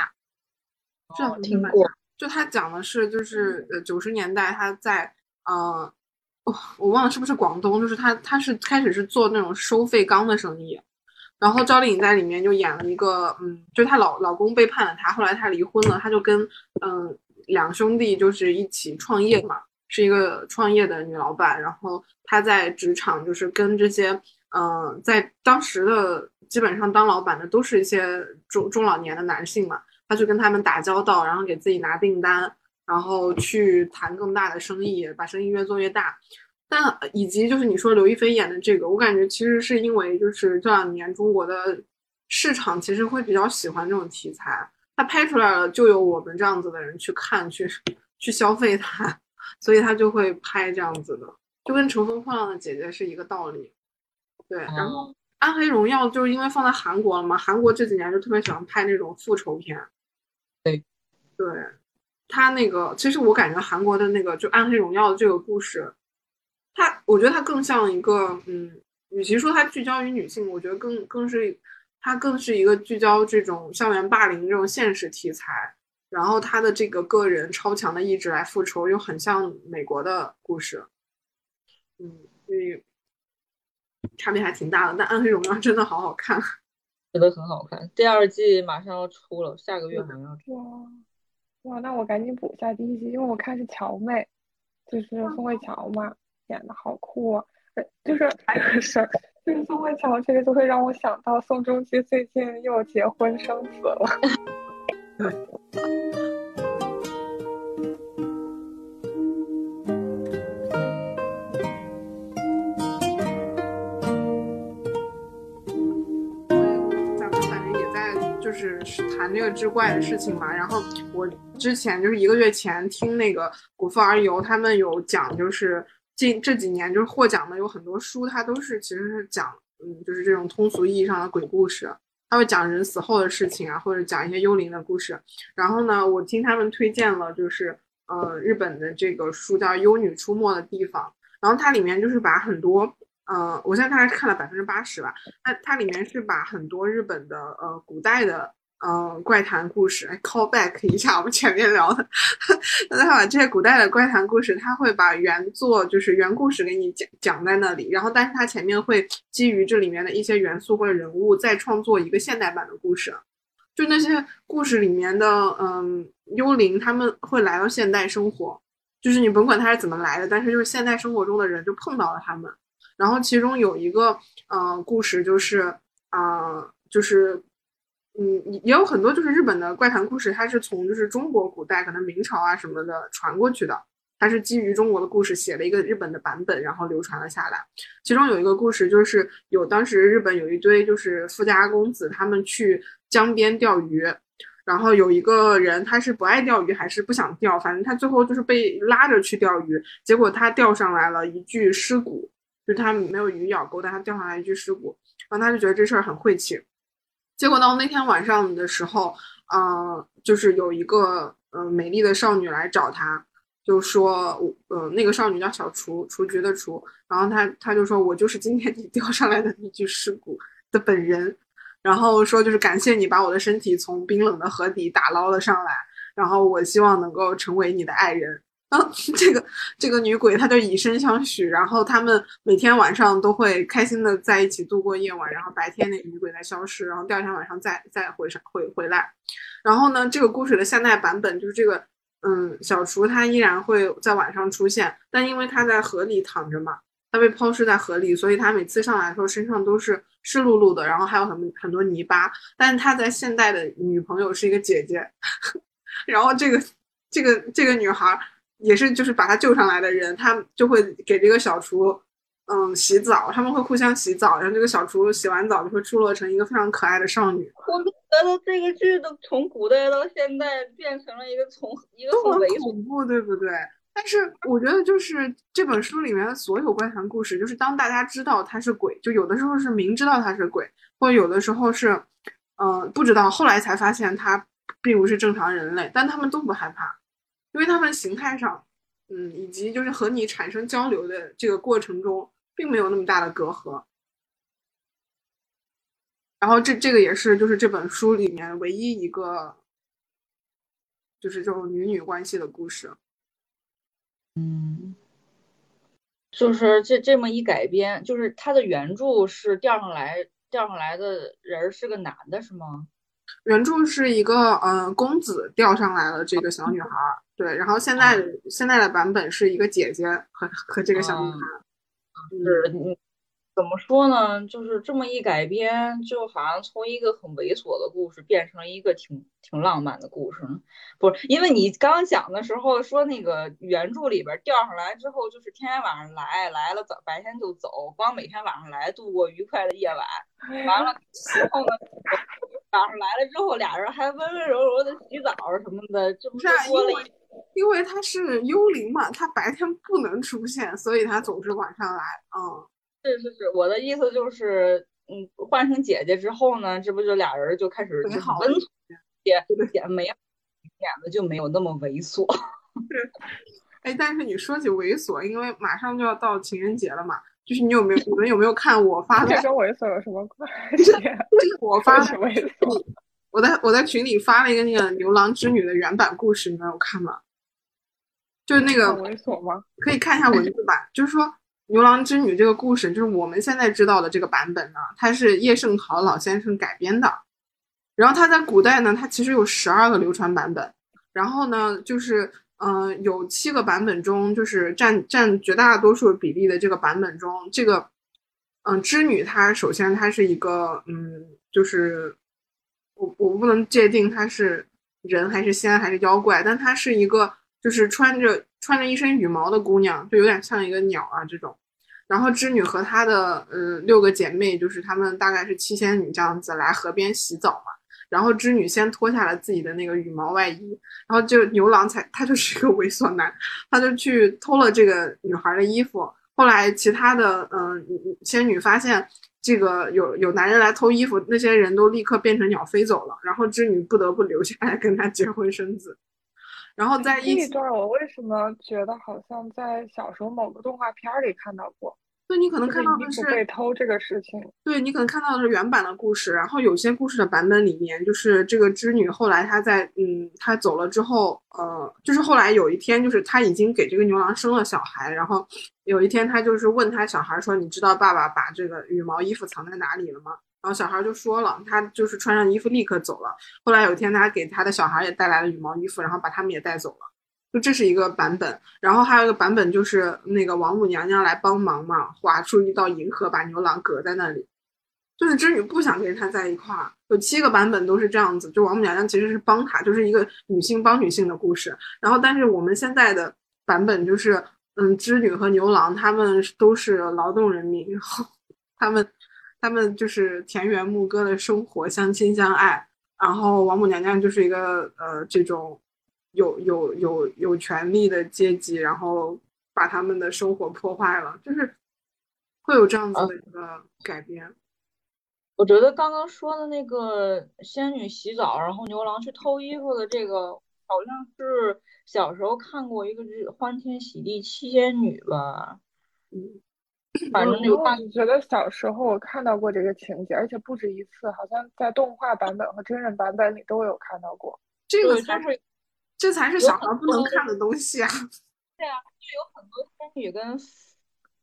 Speaker 2: 这听过。
Speaker 1: 就他讲的是，就是呃九十年代他在呃，我我忘了是不是广东，就是他他是开始是做那种收废钢的生意。然后赵丽颖在里面就演了一个，嗯，就她老老公背叛了她，后来她离婚了，她就跟嗯两兄弟就是一起创业嘛，是一个创业的女老板。然后她在职场就是跟这些，嗯，在当时的基本上当老板的都是一些中中老年的男性嘛，他去跟他们打交道，然后给自己拿订单，然后去谈更大的生意，把生意越做越大。但以及就是你说刘亦菲演的这个，我感觉其实是因为就是这两年中国的市场其实会比较喜欢这种题材，他拍出来了就有我们这样子的人去看去去消费它，所以他就会拍这样子的，就跟《乘风破浪的姐姐》是一个道理。对，然后《暗黑荣耀》就是因为放在韩国了嘛，韩国这几年就特别喜欢拍那种复仇片。
Speaker 2: 对，
Speaker 1: 对他那个其实我感觉韩国的那个就《暗黑荣耀》这个故事。它，我觉得它更像一个，嗯，与其说它聚焦于女性，我觉得更更是它更是一个聚焦这种校园霸凌这种现实题材，然后他的这个个人超强的意志来复仇，又很像美国的故事，嗯，所以差别还挺大的。但《暗黑荣耀》真的好好看，
Speaker 2: 真的很好看。第二季马上要出了，下个月好像要出。
Speaker 3: 哇哇，那我赶紧补一下第一季，因为我看是乔妹，就是宋慧乔嘛。演的好酷啊！就是还有个事儿，就是宋慧乔这个就会让我想到宋仲基最近又结婚生子了。
Speaker 1: 就是是谈这个志怪的事情嘛。然后我之前就是一个月前听那个古风而游，他们有讲就是。近这几年就是获奖的有很多书，它都是其实是讲，嗯，就是这种通俗意义上的鬼故事，他会讲人死后的事情啊，或者讲一些幽灵的故事。然后呢，我听他们推荐了，就是呃日本的这个书叫《幽女出没的地方》，然后它里面就是把很多，呃，我现在大概看了百分之八十吧，它它里面是把很多日本的呃古代的。呃，怪谈故事，call back 一下我们前面聊的，那他把这些古代的怪谈故事，他会把原作就是原故事给你讲讲在那里，然后但是他前面会基于这里面的一些元素或者人物，再创作一个现代版的故事。就那些故事里面的嗯幽灵，他们会来到现代生活，就是你甭管他是怎么来的，但是就是现代生活中的人就碰到了他们。然后其中有一个呃故事就是啊就是。嗯，也有很多就是日本的怪谈故事，它是从就是中国古代可能明朝啊什么的传过去的，它是基于中国的故事写了一个日本的版本，然后流传了下来。其中有一个故事就是有当时日本有一堆就是富家公子，他们去江边钓鱼，然后有一个人他是不爱钓鱼还是不想钓，反正他最后就是被拉着去钓鱼，结果他钓上来了一具尸骨，就是它没有鱼咬钩，但它钓上来一具尸骨，然后他就觉得这事儿很晦气。结果到那天晚上的时候，呃，就是有一个呃美丽的少女来找他，就说，呃，那个少女叫小雏，雏菊的雏，然后他他就说我就是今天你钓上来的那具尸骨的本人，然后说就是感谢你把我的身体从冰冷的河底打捞了上来，然后我希望能够成为你的爱人。这个这个女鬼，她就以身相许，然后他们每天晚上都会开心的在一起度过夜晚，然后白天那个女鬼再消失，然后第二天晚上再再回上回回来。然后呢，这个故事的现代版本就是这个，嗯，小厨他依然会在晚上出现，但因为他在河里躺着嘛，他被抛尸在河里，所以他每次上来的时候身上都是湿漉漉的，然后还有很很多泥巴。但是他在现代的女朋友是一个姐姐，然后这个这个这个女孩。也是，就是把他救上来的人，他就会给这个小厨，嗯，洗澡，他们会互相洗澡，然后这个小厨洗完澡就会出落成一个非常可爱的少女。
Speaker 2: 我觉得这个剧都从古代到现代变成了一个从一个很猥
Speaker 1: 恐怖，对不对？但是我觉得就是这本书里面的所有怪谈故事，就是当大家知道他是鬼，就有的时候是明知道他是鬼，或者有的时候是，嗯，不知道，后来才发现他并不是正常人类，但他们都不害怕。因为他们形态上，嗯，以及就是和你产生交流的这个过程中，并没有那么大的隔阂。然后这这个也是就是这本书里面唯一一个，就是这种女女关系的故事。
Speaker 2: 嗯，就是这这么一改编，就是它的原著是调上来调上来的人是个男的，是吗？
Speaker 1: 原著是一个嗯公子钓上来了这个小女孩，对，然后现在现在的版本是一个姐姐和和这个小女孩，
Speaker 2: 是。怎么说呢？就是这么一改编，就好像从一个很猥琐的故事变成了一个挺挺浪漫的故事。不是，因为你刚讲的时候说那个原著里边钓上来之后，就是天天晚上来，来了早白天就走，光每天晚上来度过愉快的夜晚。完了之后呢，晚上来了之后，俩人还温温柔柔的洗澡什么的，这不是多了一。
Speaker 1: 因为他是幽灵嘛，他白天不能出现，所以他总是晚上来。嗯。
Speaker 2: 是是是，我的意思就是，嗯，换成姐姐之后呢，这不就俩人就开始就是温也也没演的就没有那么猥琐。
Speaker 1: 哎，但是你说起猥琐，因为马上就要到情人节了嘛，就是你有没有你们有没有看我发的？
Speaker 3: 这跟猥琐有什么关 系？
Speaker 1: 我发的。我在我在群里发了一个那个牛郎织女的原版故事，你们有看吗？就是那个
Speaker 3: 猥琐吗？
Speaker 1: 可以看一下文字版，就是说。牛郎织女这个故事，就是我们现在知道的这个版本呢，它是叶圣陶老先生改编的。然后他在古代呢，它其实有十二个流传版本。然后呢，就是嗯，有七个版本中，就是占占绝大多数比例的这个版本中，这个嗯织女她首先她是一个嗯，就是我我不能界定她是人还是仙还是妖怪，但她是一个就是穿着。穿着一身羽毛的姑娘，就有点像一个鸟啊这种。然后织女和她的呃六个姐妹，就是她们大概是七仙女这样子来河边洗澡嘛。然后织女先脱下了自己的那个羽毛外衣，然后就牛郎才他就是一个猥琐男，他就去偷了这个女孩的衣服。后来其他的嗯仙女发现这个有有男人来偷衣服，那些人都立刻变成鸟飞走了。然后织女不得不留下来跟他结婚生子。然后在
Speaker 3: 一段，我为什么觉得好像在小时候某个动画片里看到过？
Speaker 1: 对你可能看到的是
Speaker 3: 被偷这个事情。
Speaker 1: 对你可能看到的是原版的故事，然后有些故事的版本里面，就是这个织女后来她在嗯，她走了之后，呃，就是后来有一天，就是她已经给这个牛郎生了小孩，然后有一天她就是问他小孩说：“你知道爸爸把这个羽毛衣服藏在哪里了吗？”然后小孩就说了，他就是穿上衣服立刻走了。后来有一天，他给他的小孩也带来了羽毛衣服，然后把他们也带走了。就这是一个版本。然后还有一个版本，就是那个王母娘娘来帮忙嘛，划出一道银河，把牛郎隔在那里。就是织女不想跟他在一块儿。有七个版本都是这样子，就王母娘娘其实是帮他，就是一个女性帮女性的故事。然后，但是我们现在的版本就是，嗯，织女和牛郎他们都是劳动人民，然后 他们。他们就是田园牧歌的生活，相亲相爱。然后王母娘娘就是一个呃这种有有有有权利的阶级，然后把他们的生活破坏了。就是会有这样子的一个改编。
Speaker 2: 我觉得刚刚说的那个仙女洗澡，然后牛郎去偷衣服的这个，好像是小时候看过一个《欢天喜地七仙女》吧。
Speaker 1: 嗯，
Speaker 2: 反正就
Speaker 3: 我觉得小时候我看到过这个情节，而且不止一次，好像在动画版本和真人版本里都有看到过。
Speaker 1: 这个
Speaker 2: 就
Speaker 1: 是，这才是小孩不能看的东西啊！
Speaker 2: 对啊，就有很多仙女跟。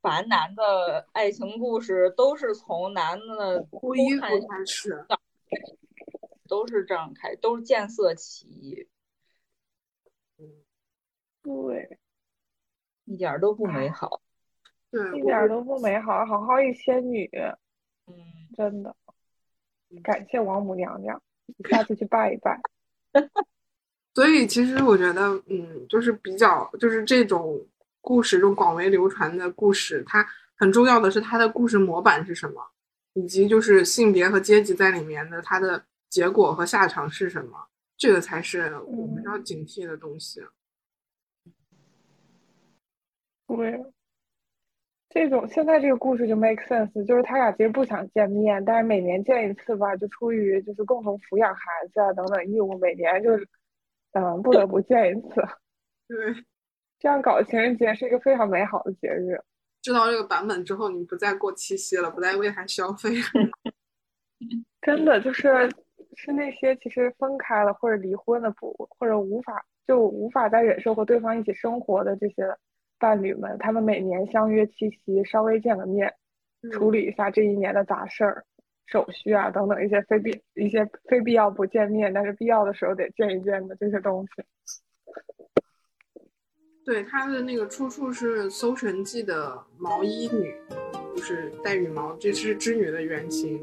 Speaker 2: 凡男的爱情故事都是从男的
Speaker 1: 脱衣服开始，
Speaker 2: 都是这样开，都是见色起意。
Speaker 3: 对，
Speaker 2: 一点都不美好。
Speaker 1: 对，
Speaker 3: 一点都不美好。好好一仙女，
Speaker 2: 嗯，
Speaker 3: 真的，感谢王母娘娘，下次去拜一拜。
Speaker 1: 所以，其实我觉得，嗯，就是比较，就是这种。故事中广为流传的故事，它很重要的是它的故事模板是什么，以及就是性别和阶级在里面的它的结果和下场是什么，这个才是我们要警惕的东西。
Speaker 3: 对，这种现在这个故事就 make sense，就是他俩其实不想见面，但是每年见一次吧，就出于就是共同抚养孩子啊等等义务，每年就嗯不得不见一次。
Speaker 1: 对。
Speaker 3: 这样搞情人节是一个非常美好的节日。
Speaker 1: 知道这个版本之后，你不再过七夕了，不再为他消费。
Speaker 3: 真的就是是那些其实分开了或者离婚的不或者无法就无法再忍受和对方一起生活的这些伴侣们，他们每年相约七夕，稍微见个面，处理一下这一年的杂事儿、手续啊等等一些非必一些非必要不见面，但是必要的时候得见一见的这些东西。
Speaker 1: 对，它的那个出处是《搜神记》的毛衣女，就是带羽毛，这是织女的原型。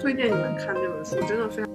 Speaker 1: 推荐你们看这本书，真的非常